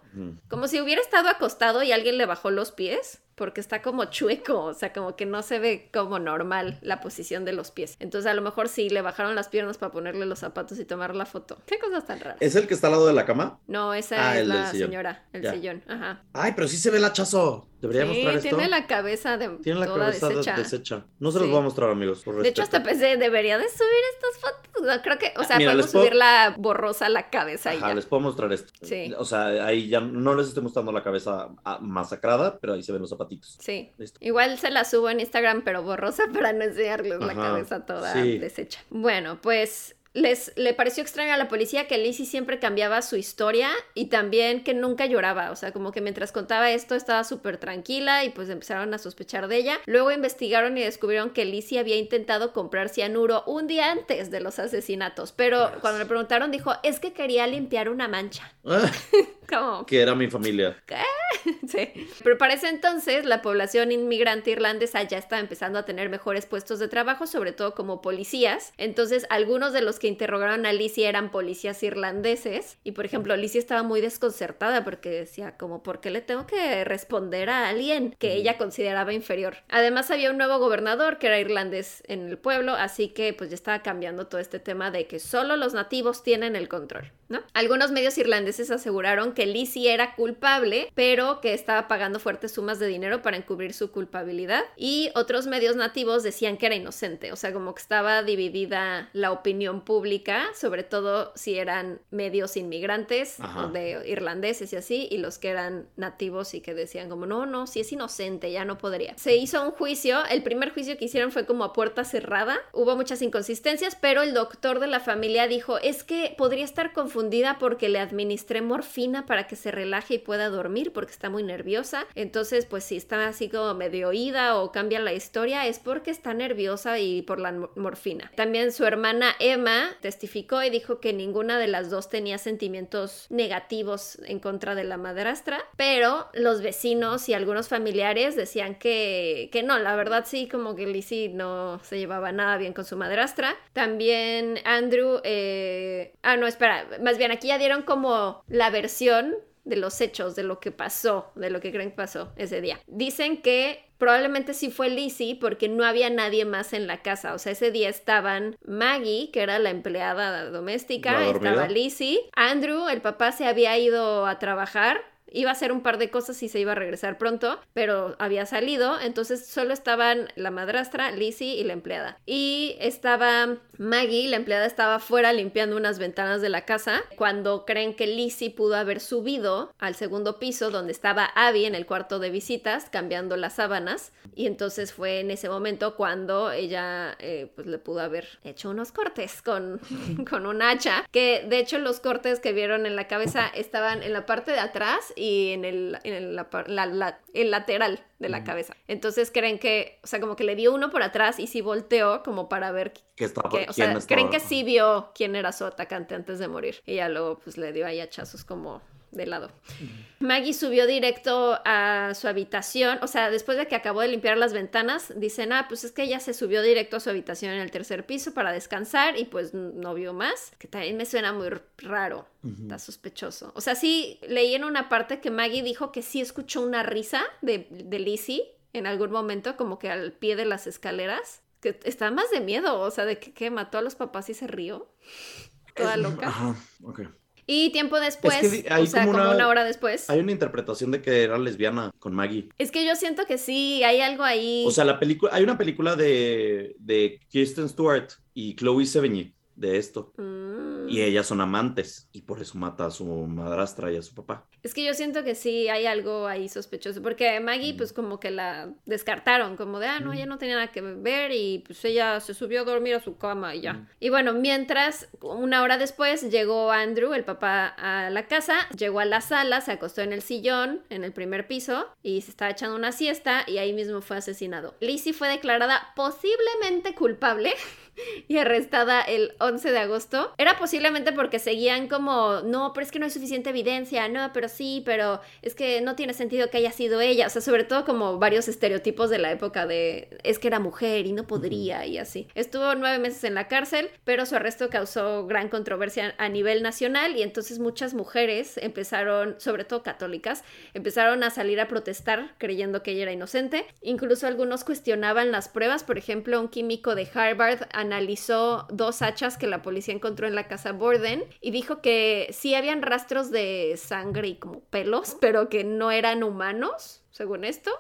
Como si hubiera estado acostado y alguien le bajó los pies. Porque está como chueco, o sea, como que no se ve como normal la posición de los pies. Entonces, a lo mejor sí le bajaron las piernas para ponerle los zapatos y tomar la foto. ¿Qué cosas tan raras? ¿Es el que está al lado de la cama? No, esa Ah, es la señora, el Ya. sillón. Ajá. Ay, pero sí se ve el hachazo. Debería Sí, mostrar esto. tiene la cabeza de Tiene la toda cabeza de- deshecha. deshecha. No se los Sí. voy a mostrar, amigos. por De hecho, hasta pensé, debería de subir estas fotos. No, creo que, o sea, Mira, podemos puedo- subir la borrosa la cabeza y Ajá, ya. les puedo mostrar esto. Sí. O sea, ahí ya no les estoy mostrando la cabeza ah, masacrada, pero ahí se ven los zapatitos. Sí. Listo. Igual se la subo en Instagram, pero borrosa para no enseñarles la cabeza toda sí. deshecha. Bueno, pues les le pareció extraño a la policía que Lizzie siempre cambiaba su historia y también que nunca lloraba, o sea, como que mientras contaba esto estaba súper tranquila y pues empezaron a sospechar de ella. Luego investigaron y descubrieron que Lizzie había intentado comprar cianuro un día antes de los asesinatos, pero Yes. cuando le preguntaron dijo, es que quería limpiar una mancha. Ah, Como, que era mi familia. Sí. Pero para ese entonces la población inmigrante irlandesa ya estaba empezando a tener mejores puestos de trabajo, sobre todo como policías. Entonces algunos de los que interrogaron a Lizzie eran policías irlandeses. Y por ejemplo, Lizzie estaba muy desconcertada porque decía como, ¿por qué le tengo que responder a alguien que ella consideraba inferior? Además había un nuevo gobernador que era irlandés en el pueblo, así que pues ya estaba cambiando todo este tema de que solo los nativos tienen el control, ¿no? Algunos medios irlandeses aseguraron que Lizzie era culpable, pero que estaba pagando fuertes sumas de dinero para encubrir su culpabilidad y otros medios nativos decían que era inocente, o sea, como que estaba dividida la opinión pública, sobre todo si eran medios inmigrantes de irlandeses y así, y los que eran nativos y que decían como, no, no, si es inocente, ya no podría. Se hizo un juicio, el primer juicio que hicieron fue como a puerta cerrada, hubo muchas inconsistencias, pero el doctor de la familia dijo, es que podría estar porque le administré morfina para que se relaje y pueda dormir porque está muy nerviosa. Entonces, pues si está así como medio oída o cambia la historia, es porque está nerviosa y por la morfina. También su hermana Emma testificó y dijo que ninguna de las dos tenía sentimientos negativos en contra de la madrastra, pero los vecinos y algunos familiares decían que, que no, la verdad sí, como que Lizzie no se llevaba nada bien con su madrastra. También Andrew, eh... ah, no, espera, más bien aquí ya dieron como la versión de los hechos, de lo que pasó, de lo que creen que pasó ese día. Dicen que probablemente sí fue Lizzie porque no había nadie más en la casa. O sea, ese día estaban Maggie, que era la empleada doméstica, estaba Lizzie, Andrew, el papá se había ido a trabajar iba a hacer un par de cosas y se iba a regresar pronto, pero había salido, entonces solo estaban la madrastra, Lizzie y la empleada. Y estaba Maggie, la empleada estaba fuera limpiando unas ventanas de la casa cuando creen que Lizzie pudo haber subido al segundo piso donde estaba Abby en el cuarto de visitas cambiando las sábanas y entonces fue en ese momento cuando ella eh, pues le pudo haber hecho unos cortes con, con un hacha que de hecho los cortes que vieron en la cabeza estaban en la parte de atrás y en el, en el, el lateral de la cabeza. Entonces creen que, o sea, como que le dio uno por atrás y sí volteó como para ver que estaba, o sea, creen que sí vio quién era su atacante antes de morir. Y ya luego pues le dio ahí hachazos como de lado. Maggie subió directo a su habitación, o sea, después de que acabó de limpiar las ventanas, dicen, ah, pues es que ella se subió directo a su habitación en el tercer piso para descansar y pues no vio más, que también me suena muy raro, está sospechoso. O sea, sí, leí en una parte que Maggie dijo que sí escuchó una risa de, de Lizzie en algún momento, como que al pie de las escaleras que está más de miedo, o sea, de que, mató a los papás y se rió. Toda loca. Ajá, ok. Y tiempo después, o sea, como, una, hora después. Hay una interpretación de que era lesbiana con Maggie. Es que yo siento que sí, hay algo ahí. O sea, la película, hay una película de, de Kirsten Stewart y Chloe Sevigny de esto. Mm. Y ellas son amantes y por eso mata a su madrastra y a su papá. Es que yo siento que sí hay algo ahí sospechoso, porque Maggie mm. pues como que la descartaron, como de, ah, no, ella mm. no tenía nada que ver y pues ella se subió a dormir a su cama y ya. Y bueno, mientras, una hora después llegó Andrew, el papá, a la casa, llegó a la sala, se acostó en el sillón, en el primer piso, y se estaba echando una siesta y ahí mismo fue asesinado. Lizzie fue declarada posiblemente culpable y arrestada el 11 de agosto, era posiblemente porque seguían como, no, pero es que no hay suficiente evidencia, no, pero sí, pero es que no tiene sentido que haya sido ella, o sea, sobre todo como varios estereotipos de la época de, es que era mujer y no podría y así. Estuvo nueve meses en la cárcel, pero su arresto causó gran controversia a nivel nacional y entonces muchas mujeres empezaron, sobre todo católicas, empezaron a salir a protestar creyendo que ella era inocente. Incluso algunos cuestionaban las pruebas, por ejemplo, un químico de Harvard analizó dos hachas que la policía encontró en la casa Borden y dijo que sí habían rastros de sangre y como pelos, pero que no eran humanos según esto,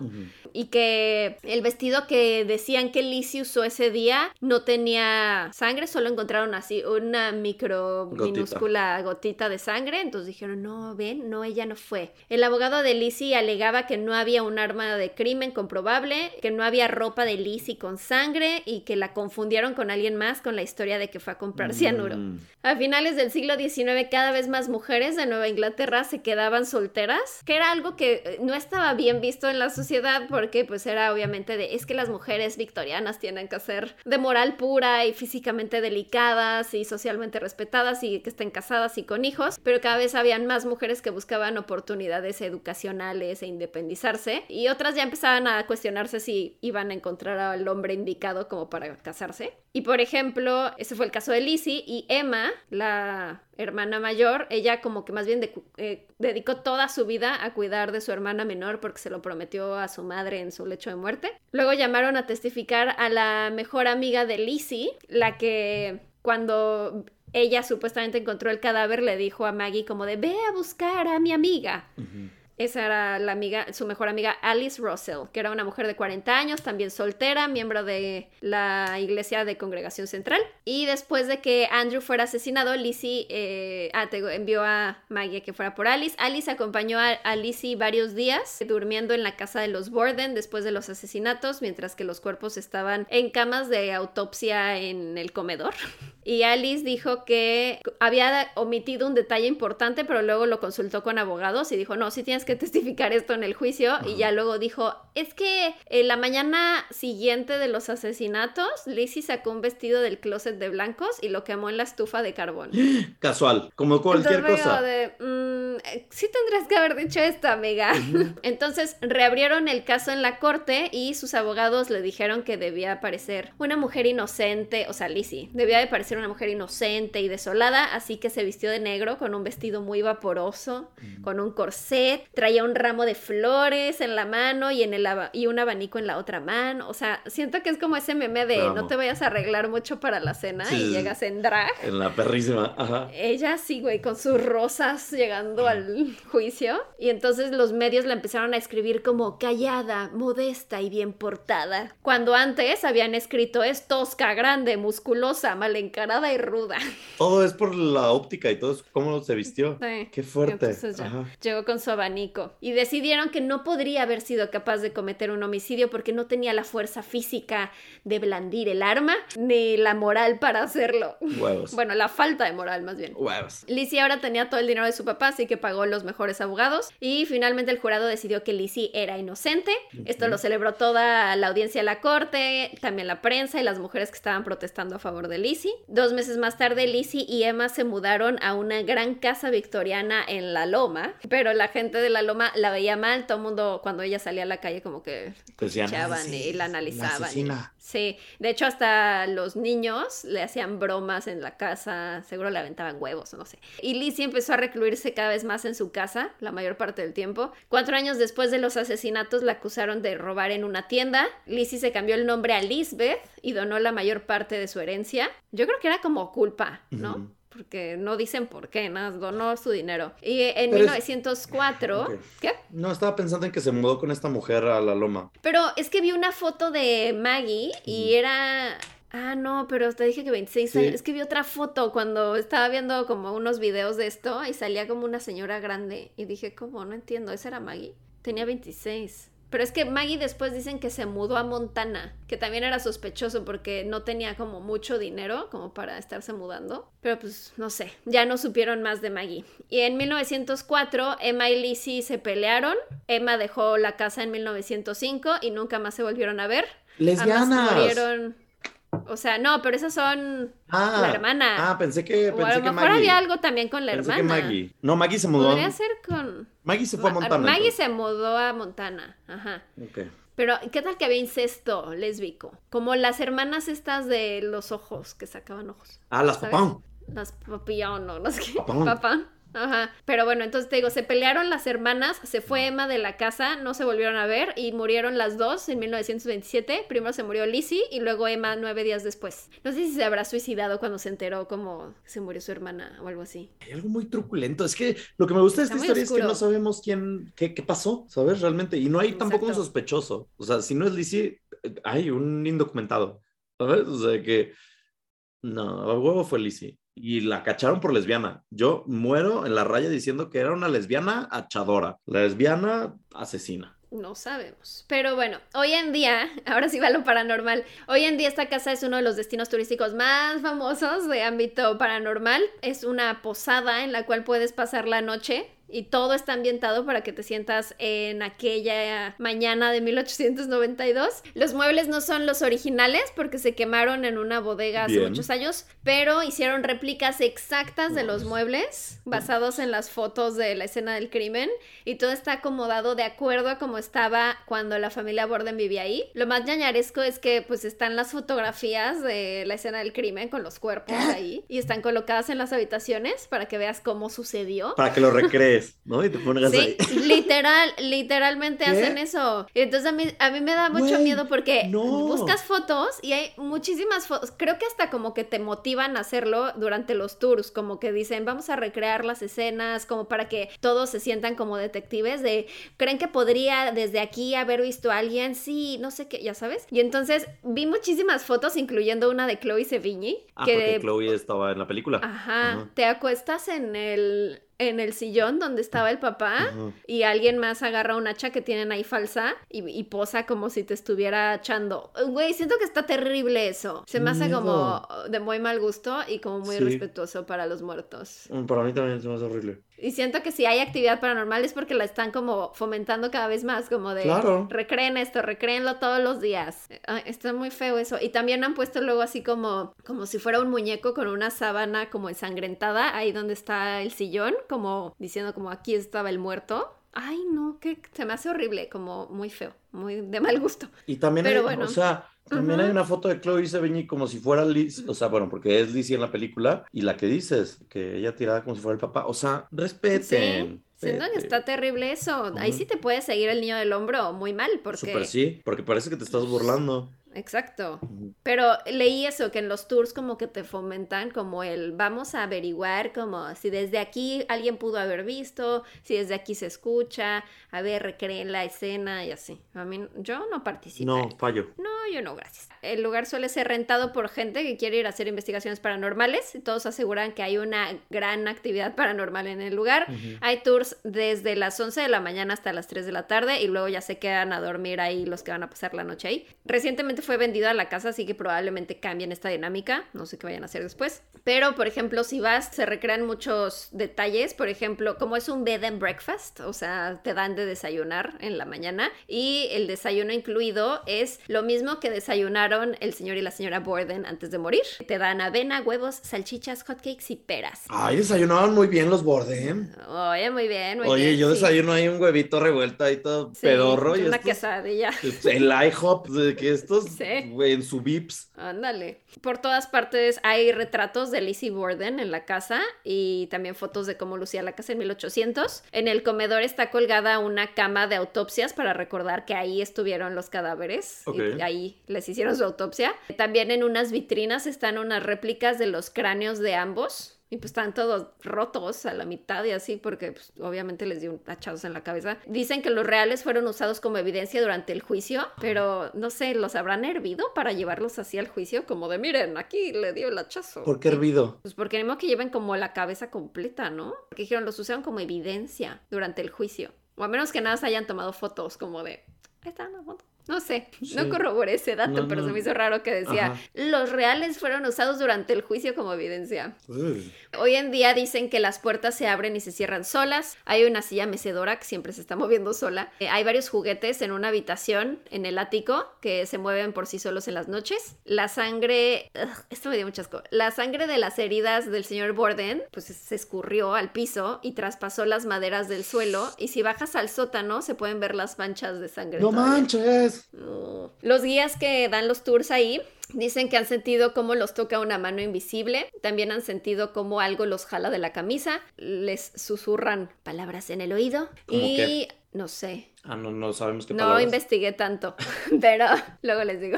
y que el vestido que decían que Lizzie usó ese día no tenía sangre, solo encontraron así una micro minúscula gotita de sangre, entonces dijeron, no, ven, no, ella no fue. El abogado de Lizzie alegaba que no había un arma de crimen comprobable, que no había ropa de Lizzie con sangre y que la confundieron con alguien más con la historia de que fue a comprar cianuro. Mm. A finales del siglo XIX cada vez más mujeres de Nueva Inglaterra se quedaban solteras, que era algo que no estaba bien visto en la sociedad porque pues era obviamente de es que las mujeres victorianas tienen que ser de moral pura y físicamente delicadas y socialmente respetadas y que estén casadas y con hijos, pero cada vez habían más mujeres que buscaban oportunidades educacionales e independizarse y otras ya empezaban a cuestionarse si iban a encontrar al hombre indicado como para casarse. Y por ejemplo, ese fue el caso de Lizzie y Emma, la hermana mayor, ella como que más bien eh, dedicó toda su vida a cuidar de su hermana menor porque se lo prometió a su madre en su lecho de muerte. Luego llamaron a testificar a la mejor amiga de Lizzie, la que cuando ella supuestamente encontró el cadáver le dijo a Maggie como de ve a buscar a mi amiga. Esa era la amiga, su mejor amiga Alice Russell, que era una mujer de 40 años, también soltera, miembro de la iglesia de Congregación Central. Y después de que Andrew fuera asesinado, Lizzie eh, ah, envió a Maggie que fuera por Alice. Alice acompañó a, a Lizzie varios días, durmiendo en la casa de los Borden después de los asesinatos, mientras que los cuerpos estaban en camas de autopsia en el comedor. Y Alice dijo que había omitido un detalle importante, pero luego lo consultó con abogados y dijo, no, sí tienes que testificar esto en el juicio. Y ya luego dijo, es que en eh, la mañana siguiente de los asesinatos, Lizzie sacó un vestido del closet de blancos y lo quemó en la estufa de carbón. Casual, como cualquier cosa. Mm, sí tendrías que haber dicho esto, amiga. Entonces reabrieron el caso en la corte y sus abogados le dijeron que debía aparecer una mujer inocente, o sea, Lizzie, debía de parecer una mujer inocente y desolada, así que se vistió de negro con un vestido muy vaporoso, con un corset, traía un ramo de flores en la mano y, en el y un abanico en la otra mano. O sea, siento que es como ese meme de no te vayas a arreglar mucho para la cena y llegas en drag. En la perrísima, ajá. Ella sí, güey, con sus rosas llegando al juicio. Y entonces los medios la empezaron a escribir como callada, modesta y bien portada. Cuando antes habían escrito es tosca, grande, musculosa, mal encarada y ruda. Todo es por la óptica y todo es cómo se vistió. Sí. Qué fuerte. llegó con su abanico. Y decidieron que no podría haber sido capaz de cometer un homicidio porque no tenía la fuerza física de blandir el arma, ni la moral para hacerlo. Huevos. Bueno, la falta de moral más bien. Huevos. Lizzie ahora tenía todo el dinero de su papá, así que pagó los mejores abogados. Y finalmente el jurado decidió que Lizzie era inocente. Esto lo celebró toda la audiencia de la corte, también la prensa y las mujeres que estaban protestando a favor de Lizzie. Dos meses más tarde, Lizzie y Emma se mudaron a una gran casa victoriana en La Loma, pero la gente de La Loma la veía mal, todo el mundo cuando ella salía a la calle como que echaban y la analizaban. sí, de hecho hasta los niños le hacían bromas en la casa, seguro le aventaban huevos o no sé. Y Lizzie empezó a recluirse cada vez más en su casa, la mayor parte del tiempo. Cuatro años después de los asesinatos la acusaron de robar en una tienda. Lizzie se cambió el nombre a Lisbeth y donó la mayor parte de su herencia. Yo creo que era como culpa, ¿no? Porque no dicen por qué, nada, donó su dinero. Y en 1904... ¿Qué? No, estaba pensando en que se mudó con esta mujer a la loma. Pero es que vi una foto de Maggie y era... Ah, no, pero te dije que 26 años. Es que vi otra foto cuando estaba viendo como unos videos de esto y salía como una señora grande. Y dije, ¿cómo? No entiendo. ¿Esa era Maggie? Tenía 26. Pero es que Maggie después dicen que se mudó a Montana, que también era sospechoso porque no tenía como mucho dinero como para estarse mudando. Pero pues no sé, ya no supieron más de Maggie. Y en 1904 Emma y Lizzie se pelearon. Emma dejó la casa en 1905 y nunca más se volvieron a ver. Lesbianas. O sea, no, pero esas son ah, la hermana. Ah, pensé que. Pensé o a lo mejor había algo también con la hermana. Maggie. No, Maggie se mudó. Podría ser con. Maggie se fue a Montana. Maggie se mudó a Montana. Ajá. Ok. Pero, ¿qué tal que había incesto lésbico? Como las hermanas estas de los ojos, que sacaban ojos. Ah, las papán. Las papillón, ¿no? Las que. Papán. Ajá. Pero bueno, entonces te digo, se pelearon las hermanas, se fue Emma de la casa, no se volvieron a ver y murieron las dos en 1927. Primero se murió Lizzie y luego Emma nueve días después. No sé si se habrá suicidado cuando se enteró como se murió su hermana o algo así. Hay algo muy truculento. Es que lo que me gusta de esta historia es que no sabemos quién, qué, qué pasó, ¿sabes? Realmente. Y no hay tampoco un sospechoso. O sea, si no es Lizzie, hay un indocumentado. ¿Sabes? O sea, que... No, a huevo fue Lizzie y la cacharon por lesbiana. Yo muero en la raya diciendo que era una lesbiana achadora, lesbiana asesina. No sabemos. Pero bueno, hoy en día, ahora sí va lo paranormal. Hoy en día esta casa es uno de los destinos turísticos más famosos de ámbito paranormal. Es una posada en la cual puedes pasar la noche y todo está ambientado para que te sientas en aquella mañana de 1892. Los muebles no son los originales porque se quemaron en una bodega hace muchos años, pero hicieron réplicas exactas de los muebles basados en las fotos de la escena del crimen y todo está acomodado de acuerdo a como estaba cuando la familia Borden vivía ahí. Lo más ñañaresco es que pues están las fotografías de la escena del crimen con los cuerpos ahí y están colocadas en las habitaciones para que veas cómo sucedió. Para que lo recrees. ¿No? Y te pones Sí, ahí. literal, literalmente ¿Qué? hacen eso. Y entonces a mí, a mí me da mucho miedo porque no. buscas fotos y hay muchísimas fotos. Creo que hasta como que te motivan a hacerlo durante los tours, como que dicen, vamos a recrear las escenas, como para que todos se sientan como detectives de, ¿creen que podría desde aquí haber visto a alguien? Sí, no sé qué, ya sabes. Y entonces vi muchísimas fotos, incluyendo una de Chloe Sevigny, Ah, que porque Chloe estaba en la película. Ajá, Ajá. te acuestas en el en el sillón donde estaba el papá y alguien más agarra un hacha que tienen ahí falsa y, y posa como si te estuviera echando. Güey, siento que está terrible eso. Se me hace Miedo. como de muy mal gusto y como muy Sí. respetuoso para los muertos. Mm, Para mí también se me hace horrible. Y siento que si hay actividad paranormal es porque la están como fomentando cada vez más, como de Claro. recreen esto, recréenlo todos los días. Ay, está muy feo eso. Y también han puesto luego así como, como si fuera un muñeco con una sábana como ensangrentada ahí donde está el sillón, como diciendo como aquí estaba el muerto. Ay, no, que se me hace horrible, como muy feo, muy de mal gusto. Y también Pero hay, bueno. o sea, también hay una foto de Chloe Sevigny como si fuera Liz, o sea, bueno, porque es Lizzie en la película, y la que dices, que ella tirada como si fuera el papá, o sea, respeten. Sí, siento que está terrible eso. Ahí sí te puede seguir el niño del hombro muy mal, porque... Súper sí, porque parece que te estás burlando. Exacto. Pero leí eso, que en los tours como que te fomentan como el vamos a averiguar como si desde aquí alguien pudo haber visto, si desde aquí se escucha, a ver, recreen la escena y así. A mí, yo no participo. No, fallo. No, yo no, gracias. El lugar suele ser rentado por gente que quiere ir a hacer investigaciones paranormales y todos aseguran que hay una gran actividad paranormal en el lugar. Hay tours desde las 11 de la mañana hasta las 3 de la tarde y luego ya se quedan a dormir ahí los que van a pasar la noche ahí. Recientemente fue vendida la casa, así que probablemente cambien esta dinámica. No sé qué vayan a hacer después. Pero, por ejemplo, si vas, se recrean muchos detalles. Por ejemplo, como es un bed and breakfast, o sea, te dan de desayunar en la mañana y el desayuno incluido es lo mismo que desayunaron el señor y la señora Borden antes de morir. Te dan avena, huevos, salchichas, hotcakes y peras. Ay, desayunaban muy bien los Borden. Oye, muy bien, muy Oye, bien. yo sí. desayuno ahí un huevito revuelto ahí todo Sí, pedorro. y Una estos- quesadilla. El IHOP de que estos, Güey, en su Vips. Ándale. Por todas partes hay retratos de Lizzie Borden en la casa y también fotos de cómo lucía la casa en 1800. En el comedor está colgada una cama de autopsias para recordar que ahí estuvieron los cadáveres y ahí les hicieron su autopsia. También en unas vitrinas están unas réplicas de los cráneos de ambos. Y pues están todos rotos a la mitad y así porque pues, obviamente les dio un hachazos en la cabeza. Dicen que los reales fueron usados como evidencia durante el juicio, pero no sé, ¿los habrán hervido para llevarlos así al juicio? Como de, miren, aquí le dio el hachazo. ¿Por qué hervido? Pues porque modo que lleven como la cabeza completa, ¿no? Porque dijeron, los usaron como evidencia durante el juicio. O a menos que nada se hayan tomado fotos como de, ahí está una foto. No sé, no corroboré ese dato, No, pero no. se me hizo raro que decía, Ajá. los reales fueron usados durante el juicio como evidencia. Uy. Hoy en día dicen que las puertas se abren y se cierran solas. Hay una silla mecedora que siempre se está moviendo sola. Eh, hay varios juguetes en una habitación en el ático que se mueven por sí solos en las noches. La sangre... Ugh, esto me dio muchas cosas. La sangre de las heridas del señor Borden pues se escurrió al piso y traspasó las maderas del suelo. Y si bajas al sótano se pueden ver las manchas de sangre. No todavía. manches. No. Los guías que dan los tours ahí dicen que han sentido cómo los toca una mano invisible, también han sentido cómo algo los jala de la camisa, les susurran palabras en el oído ¿Cómo y qué? no sé. Ah, no, no sabemos qué No palabras. investigué tanto, pero luego les digo.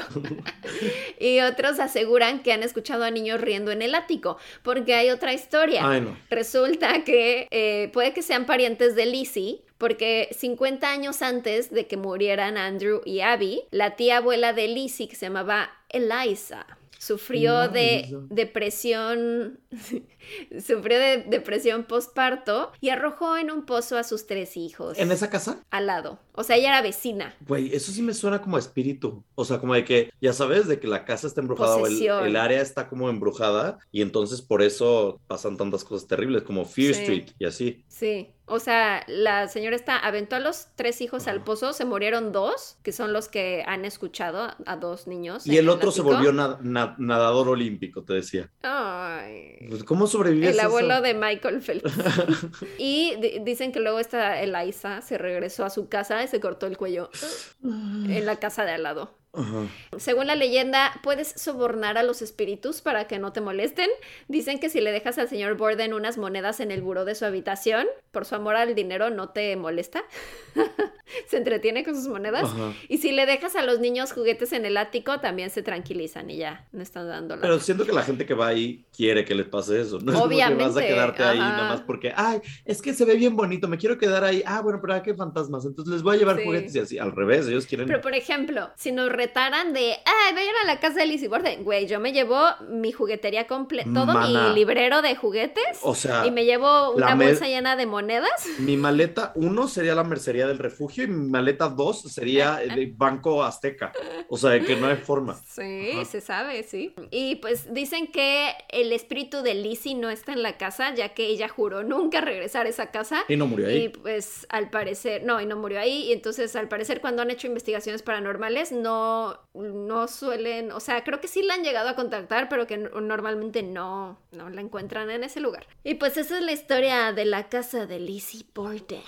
y otros aseguran que han escuchado a niños riendo en el ático, porque hay otra historia. Ay, no. Resulta que eh, puede que sean parientes de Lizzie, porque 50 años antes de que murieran Andrew y Abby, la tía abuela de Lizzie, que se llamaba Eliza, sufrió de depresión, sufrió de depresión postparto y arrojó en un pozo a sus tres hijos ¿En esa casa? al lado. O sea, ella era vecina. Güey, eso sí me suena como a espíritu. O sea, como de que, ya sabes, de que la casa está embrujada o el, área está como embrujada y entonces por eso pasan tantas cosas terribles como Fear Sí. Street y así. Sí, o sea, la señora esta aventó a los tres hijos al pozo, se murieron dos, que son los que han escuchado a, dos niños. Y el otro se volvió na- na- nadador olímpico, te decía. Ay. Pues, ¿Cómo sobrevives El eso? abuelo de Michael Phelps. y di- dicen que luego esta Eliza se regresó a su casa y se cortó el cuello en la casa de al lado. Ajá. Según la leyenda, puedes sobornar a los espíritus para que no te molesten. Dicen que si le dejas al señor Borden unas monedas en el buró de su habitación, por su amor al dinero no te molesta. se entretiene con sus monedas. Ajá. Y si le dejas a los niños juguetes en el ático, también se tranquilizan y ya no están dando la... Pero siento que la gente que va ahí quiere que les pase eso. No es como que vas a Obviamente, quedarte ahí nada más porque, ay, es que se ve bien bonito, me quiero quedar ahí. Ah, bueno, pero ¿a qué fantasmas? Entonces les voy a llevar Sí. juguetes y así. Al revés, ellos quieren. Pero por ejemplo, si nos retaran de, ay, vayan a la casa de Lizzie Borden, güey, yo me llevo mi juguetería completa, todo Mana. mi librero de juguetes O sea, y me llevo una bolsa llena de monedas. mi maleta uno sería la mercería del refugio y mi maleta dos sería el Banco Azteca. O sea, que no hay forma. Sí, Ajá. se sabe, sí. Y pues dicen que el espíritu de Lizzie no está en la casa, ya que ella juró nunca regresar a esa casa. Y no murió Y ahí. pues al parecer, no, y no murió ahí. Y entonces al parecer cuando han hecho investigaciones paranormales no, no suelen, o sea, creo que sí la han llegado a contactar, pero que normalmente no, no la encuentran en ese lugar. Y pues esa es la historia de la casa de Lizzie Borden.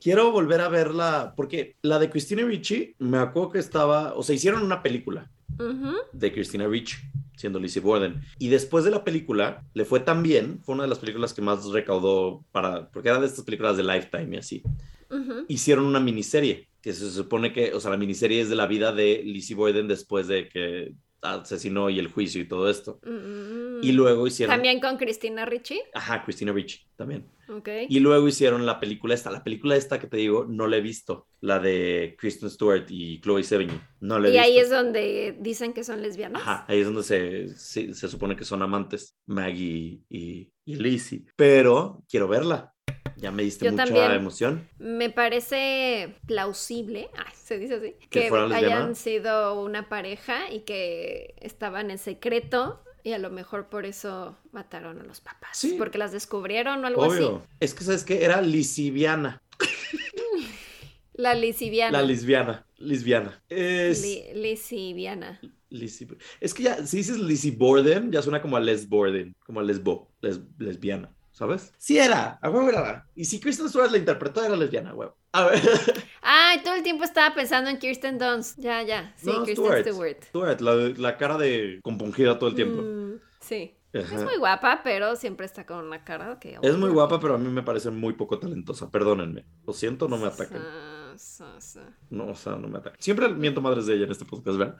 Quiero volver a verla porque la de Christina Ricci, me acuerdo que estaba, o sea, hicieron una película de Christina Ricci siendo Lizzie Borden. Y después de la película, le fue tan bien, fue una de las películas que más recaudó para, porque era de estas películas de Lifetime y así. Hicieron una miniserie, que se supone que, o sea, la miniserie es de la vida de Lizzie Borden después de que asesinó y el juicio y todo esto. Mm. Y luego hicieron... También con Cristina Ricci. Ajá, Christina Ricci también. Ok. Y luego hicieron la película esta. La película esta que te digo, no la he visto. La de Kristen Stewart y Chloe Sevigny. No la he Y ahí es donde dicen que son lesbianas. Ajá, ahí es donde se, se, se supone que son amantes, Maggie y, y Lizzie. Pero quiero verla. Ya me diste Yo mucha también. emoción. Me parece plausible, ay, se dice así, ¿Que que hayan sido una pareja y que estaban en secreto y a lo mejor por eso mataron a los papás. Sí. Porque las descubrieron o algo Obvio. así. Es que, ¿sabes qué? Era lisibiana. La lisibiana. La lesbiana. Lesbiana. Es... Li- lisibiana. Lizzie- Es que ya, si dices Lizzie Borden, ya suena como a Les Borden, como a lesbo, les- lesbiana, ¿sabes? Sí era, a huevo era. Y si Kristen Stewart la interpretó, era lesbiana, a huevo. A ver, Ay, todo el tiempo estaba pensando en Kirsten Dunst. Ya, ya. Sí, No, Kirsten Stewart. Stewart. Stewart, la, la cara de compungida todo el tiempo. Mm, sí. Ajá. Es muy guapa, pero siempre está con una cara que... Es muy guapa, pero a mí me parece muy poco talentosa. Perdónenme. Lo siento, no me ataquen. Sa- sa- sa. No, o sea, no me ataquen. Siempre miento madres de ella en este podcast, ¿verdad?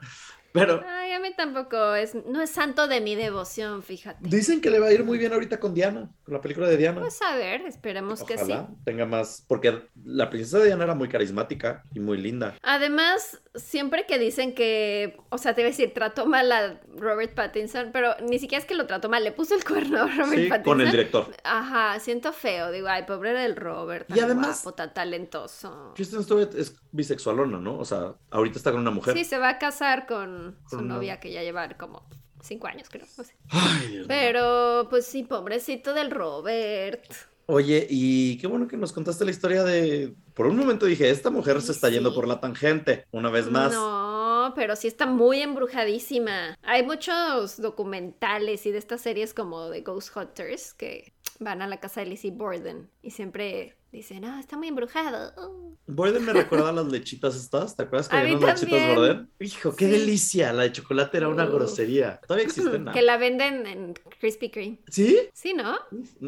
Pero Ay, a mí tampoco es, no es santo de mi devoción, fíjate. dicen que le va a ir muy bien ahorita con Diana, con la película de Diana. Pues a ver, esperemos que sí. Tenga más, porque la princesa Diana era muy carismática y muy linda. Además, siempre que dicen que, o sea, te iba a decir, trató mal a Robert Pattinson, pero ni siquiera es que lo trató mal, le puso el cuerno a Robert Sí, Pattinson. con el director. Ajá, siento feo, digo, ay, pobre del Robert, tan Y además- guapo, tan talentoso. Kristen Stewart es bisexualona, ¿no? O sea, ahorita está con una mujer. Sí, se va a casar con su Con una- novia que ya lleva como cinco años, creo, no sé. Ay, Dios mío. Pero, pues sí, pobrecito del Robert. Oye, y qué bueno que nos contaste la historia de... Por un momento dije, esta mujer se está yendo por la tangente, una vez más. No, pero sí está muy embrujadísima. Hay muchos documentales y de estas series como de Ghost Hunters que van a la casa de Lizzie Borden y siempre dicen, ah, está muy embrujado. Borden me recuerda a las lechitas estas, ¿te acuerdas que había unas lechitas. Borden? Hijo, qué Sí. delicia, la de chocolate era una grosería. Todavía existen, ¿no? Que la venden en Krispy Kreme. ¿Sí? Sí, ¿no?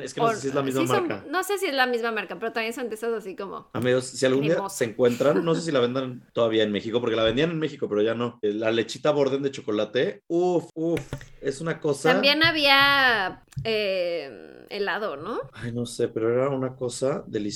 Es que no sé si es la misma sí son- marca. no sé si es la misma marca, pero también son de esas así como... Amigos, si algún día se encuentran, no sé si la vendan todavía en México, porque la vendían en México, pero ya no. Eh, La lechita Borden de chocolate, uf, uf, es una cosa. También había eh, helado, ¿no? Ay, no sé, pero era una cosa deliciosa.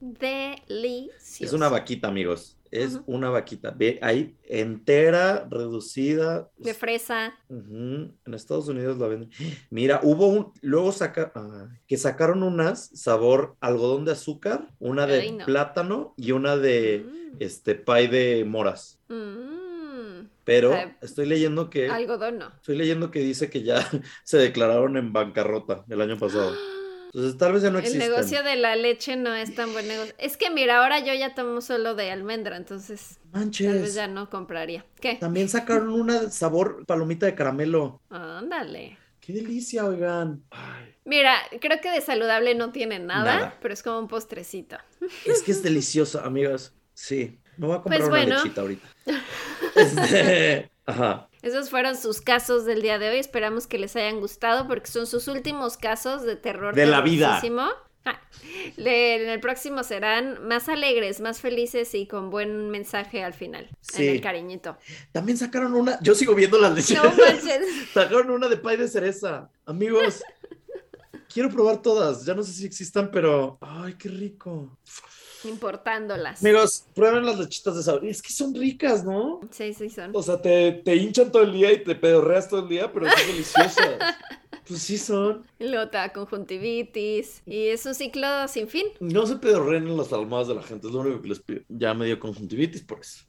Delicioso. Es una vaquita, amigos. Es una vaquita. Ve ahí, entera, reducida. De fresa. En Estados Unidos la venden. Mira, hubo un, luego saca, ah, que sacaron unas sabor algodón de azúcar, una de no. plátano y una de Mm. este pay de moras. Mm. Pero estoy leyendo que Algodón no. estoy leyendo que dice que ya se declararon en bancarrota el año pasado. Entonces tal vez ya no El existen. negocio de la leche no es tan buen negocio. Es que mira, ahora yo ya tomo solo de almendra, entonces tal vez Manches. ya no compraría. ¿Qué? También sacaron una sabor palomita de caramelo. Ándale. Qué delicia, oigan. Ay, Mira, creo que de saludable no tiene nada, Nada. pero es como un postrecito. es que es deliciosa, amigas. Sí. Me voy a comprar Pues una lechita ahorita. Este, ajá. Esos fueron sus casos del día de hoy. Esperamos que les hayan gustado porque son sus últimos casos de terror. De la vida. Ah, le- en el próximo serán más alegres, más felices y con buen mensaje al final. Sí. En el cariñito. También sacaron una. Yo sigo viendo las leches. No sacaron una de pay de cereza. Amigos, quiero probar todas. Ya no sé si existan, pero. Ay, qué rico. Importándolas. Amigos, prueben las lechitas de sabor. Es que son ricas, ¿no? Sí, sí, son. O sea, te, te hinchan todo el día y te pedorreas todo el día, pero son deliciosas. Pues sí son. Da conjuntivitis. Y es un ciclo sin fin. No se pedorreen en las almohadas de la gente, es lo único que les pido. Ya me dio conjuntivitis por eso.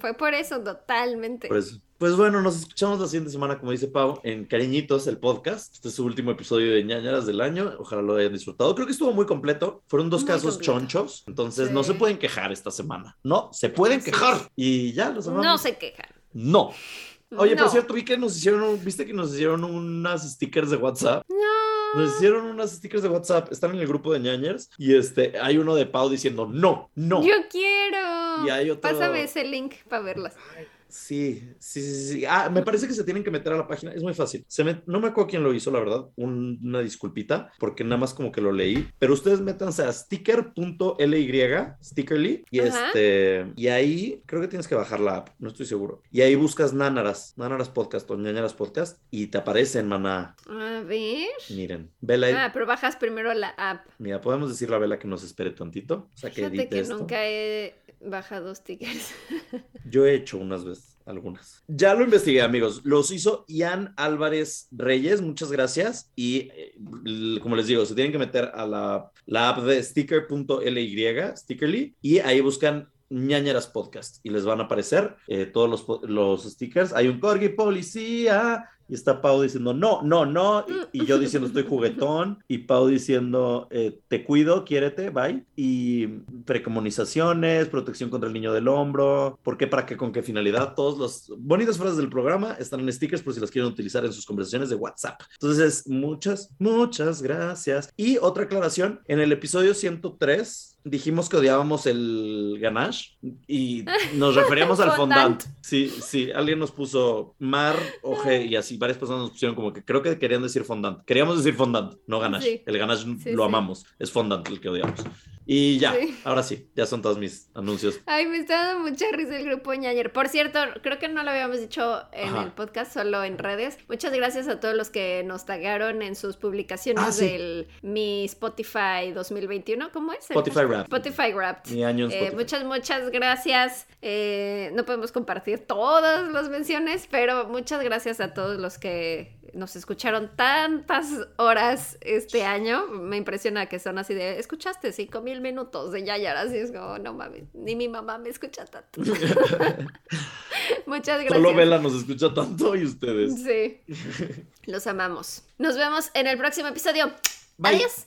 Fue por eso, totalmente. Por eso. Pues bueno, nos escuchamos la siguiente semana, como dice Pau, en Cariñitos, el podcast. Este es su último episodio de ñañaras del año. Ojalá lo hayan disfrutado. Creo que estuvo muy completo. Fueron dos Muy casos completo. chonchos. Entonces Sí. no se pueden quejar esta semana. No, se pueden quejar. Y ya, los amamos. no se quejan. No. Oye, No. por cierto, vi que nos hicieron, un- viste que nos hicieron unas stickers de WhatsApp. No. Nos hicieron unas stickers de WhatsApp, están en el grupo de ñañers y este, hay uno de Pau diciendo no, no. Yo quiero. Y hay otro- Pásame ese link para verlas. Sí, sí, sí, sí. Ah, me parece que se tienen que meter a la página, es muy fácil. Se met- No me acuerdo quién lo hizo, la verdad, Un- una disculpita, porque nada más como que lo leí, pero ustedes métanse a sticker.ly, stickerly, y Ajá. este, y ahí creo que tienes que bajar la app, no estoy seguro. Y ahí buscas Nánaras, Nánaras Podcast o Ñañaras Podcast, y te aparecen, maná. A ver. Miren, Vela, Ah, pero bajas primero la app. mira, podemos decirle a Vela que nos espere tantito, o sea, que Fíjate edite que esto. nunca he bajado stickers. Yo he hecho unas veces, algunas. Ya lo investigué, amigos. Los hizo Ian Álvarez Reyes, muchas gracias. Y eh, como les digo, se tienen que meter a la, la app de sticker.ly, stickerly, y ahí buscan ñañeras podcast y les van a aparecer eh, todos los, los stickers. Hay un corgi policía y está Pau diciendo no, no, no. Y, y yo diciendo estoy juguetón y Pau diciendo eh, te cuido, quiérete, bye. Y precomunizaciones, protección contra el niño del hombro, por qué, para qué, con qué finalidad. Todos los bonitas frases del programa están en stickers por si las quieren utilizar en sus conversaciones de WhatsApp. Entonces, muchas, muchas gracias. Y otra aclaración, en el episodio 103 dijimos que odiábamos el ganache y nos referíamos al Fondant. Sí, sí, alguien nos puso mar, oje y así, varias personas nos pusieron como que creo que querían decir fondant. Queríamos decir fondant, no ganache. Sí. El ganache Sí, lo sí. amamos, es fondant el que odiamos. Y ya, Sí. ahora sí, ya son todos mis anuncios. Ay, me está dando mucha risa el grupo ñañer. Por cierto, creo que no lo habíamos dicho en Ajá. el podcast, solo en redes. Muchas gracias a todos los que nos tagaron en sus publicaciones Ah, sí. del mi Spotify 2021. ¿Cómo es? Spotify? Wrapped. Spotify Wrapped. Mi año en Eh, Spotify. muchas, muchas gracias. Eh, no podemos compartir todas las menciones, pero muchas gracias a todos los que nos escucharon tantas horas este año. Me impresiona que son así de, escuchaste cinco mil minutos de Yayara, así es como, no mames, ni mi mamá me escucha tanto. muchas gracias. Solo Vela nos escucha tanto y ustedes. Sí, los amamos. Nos vemos en el próximo episodio. Bye. Adiós.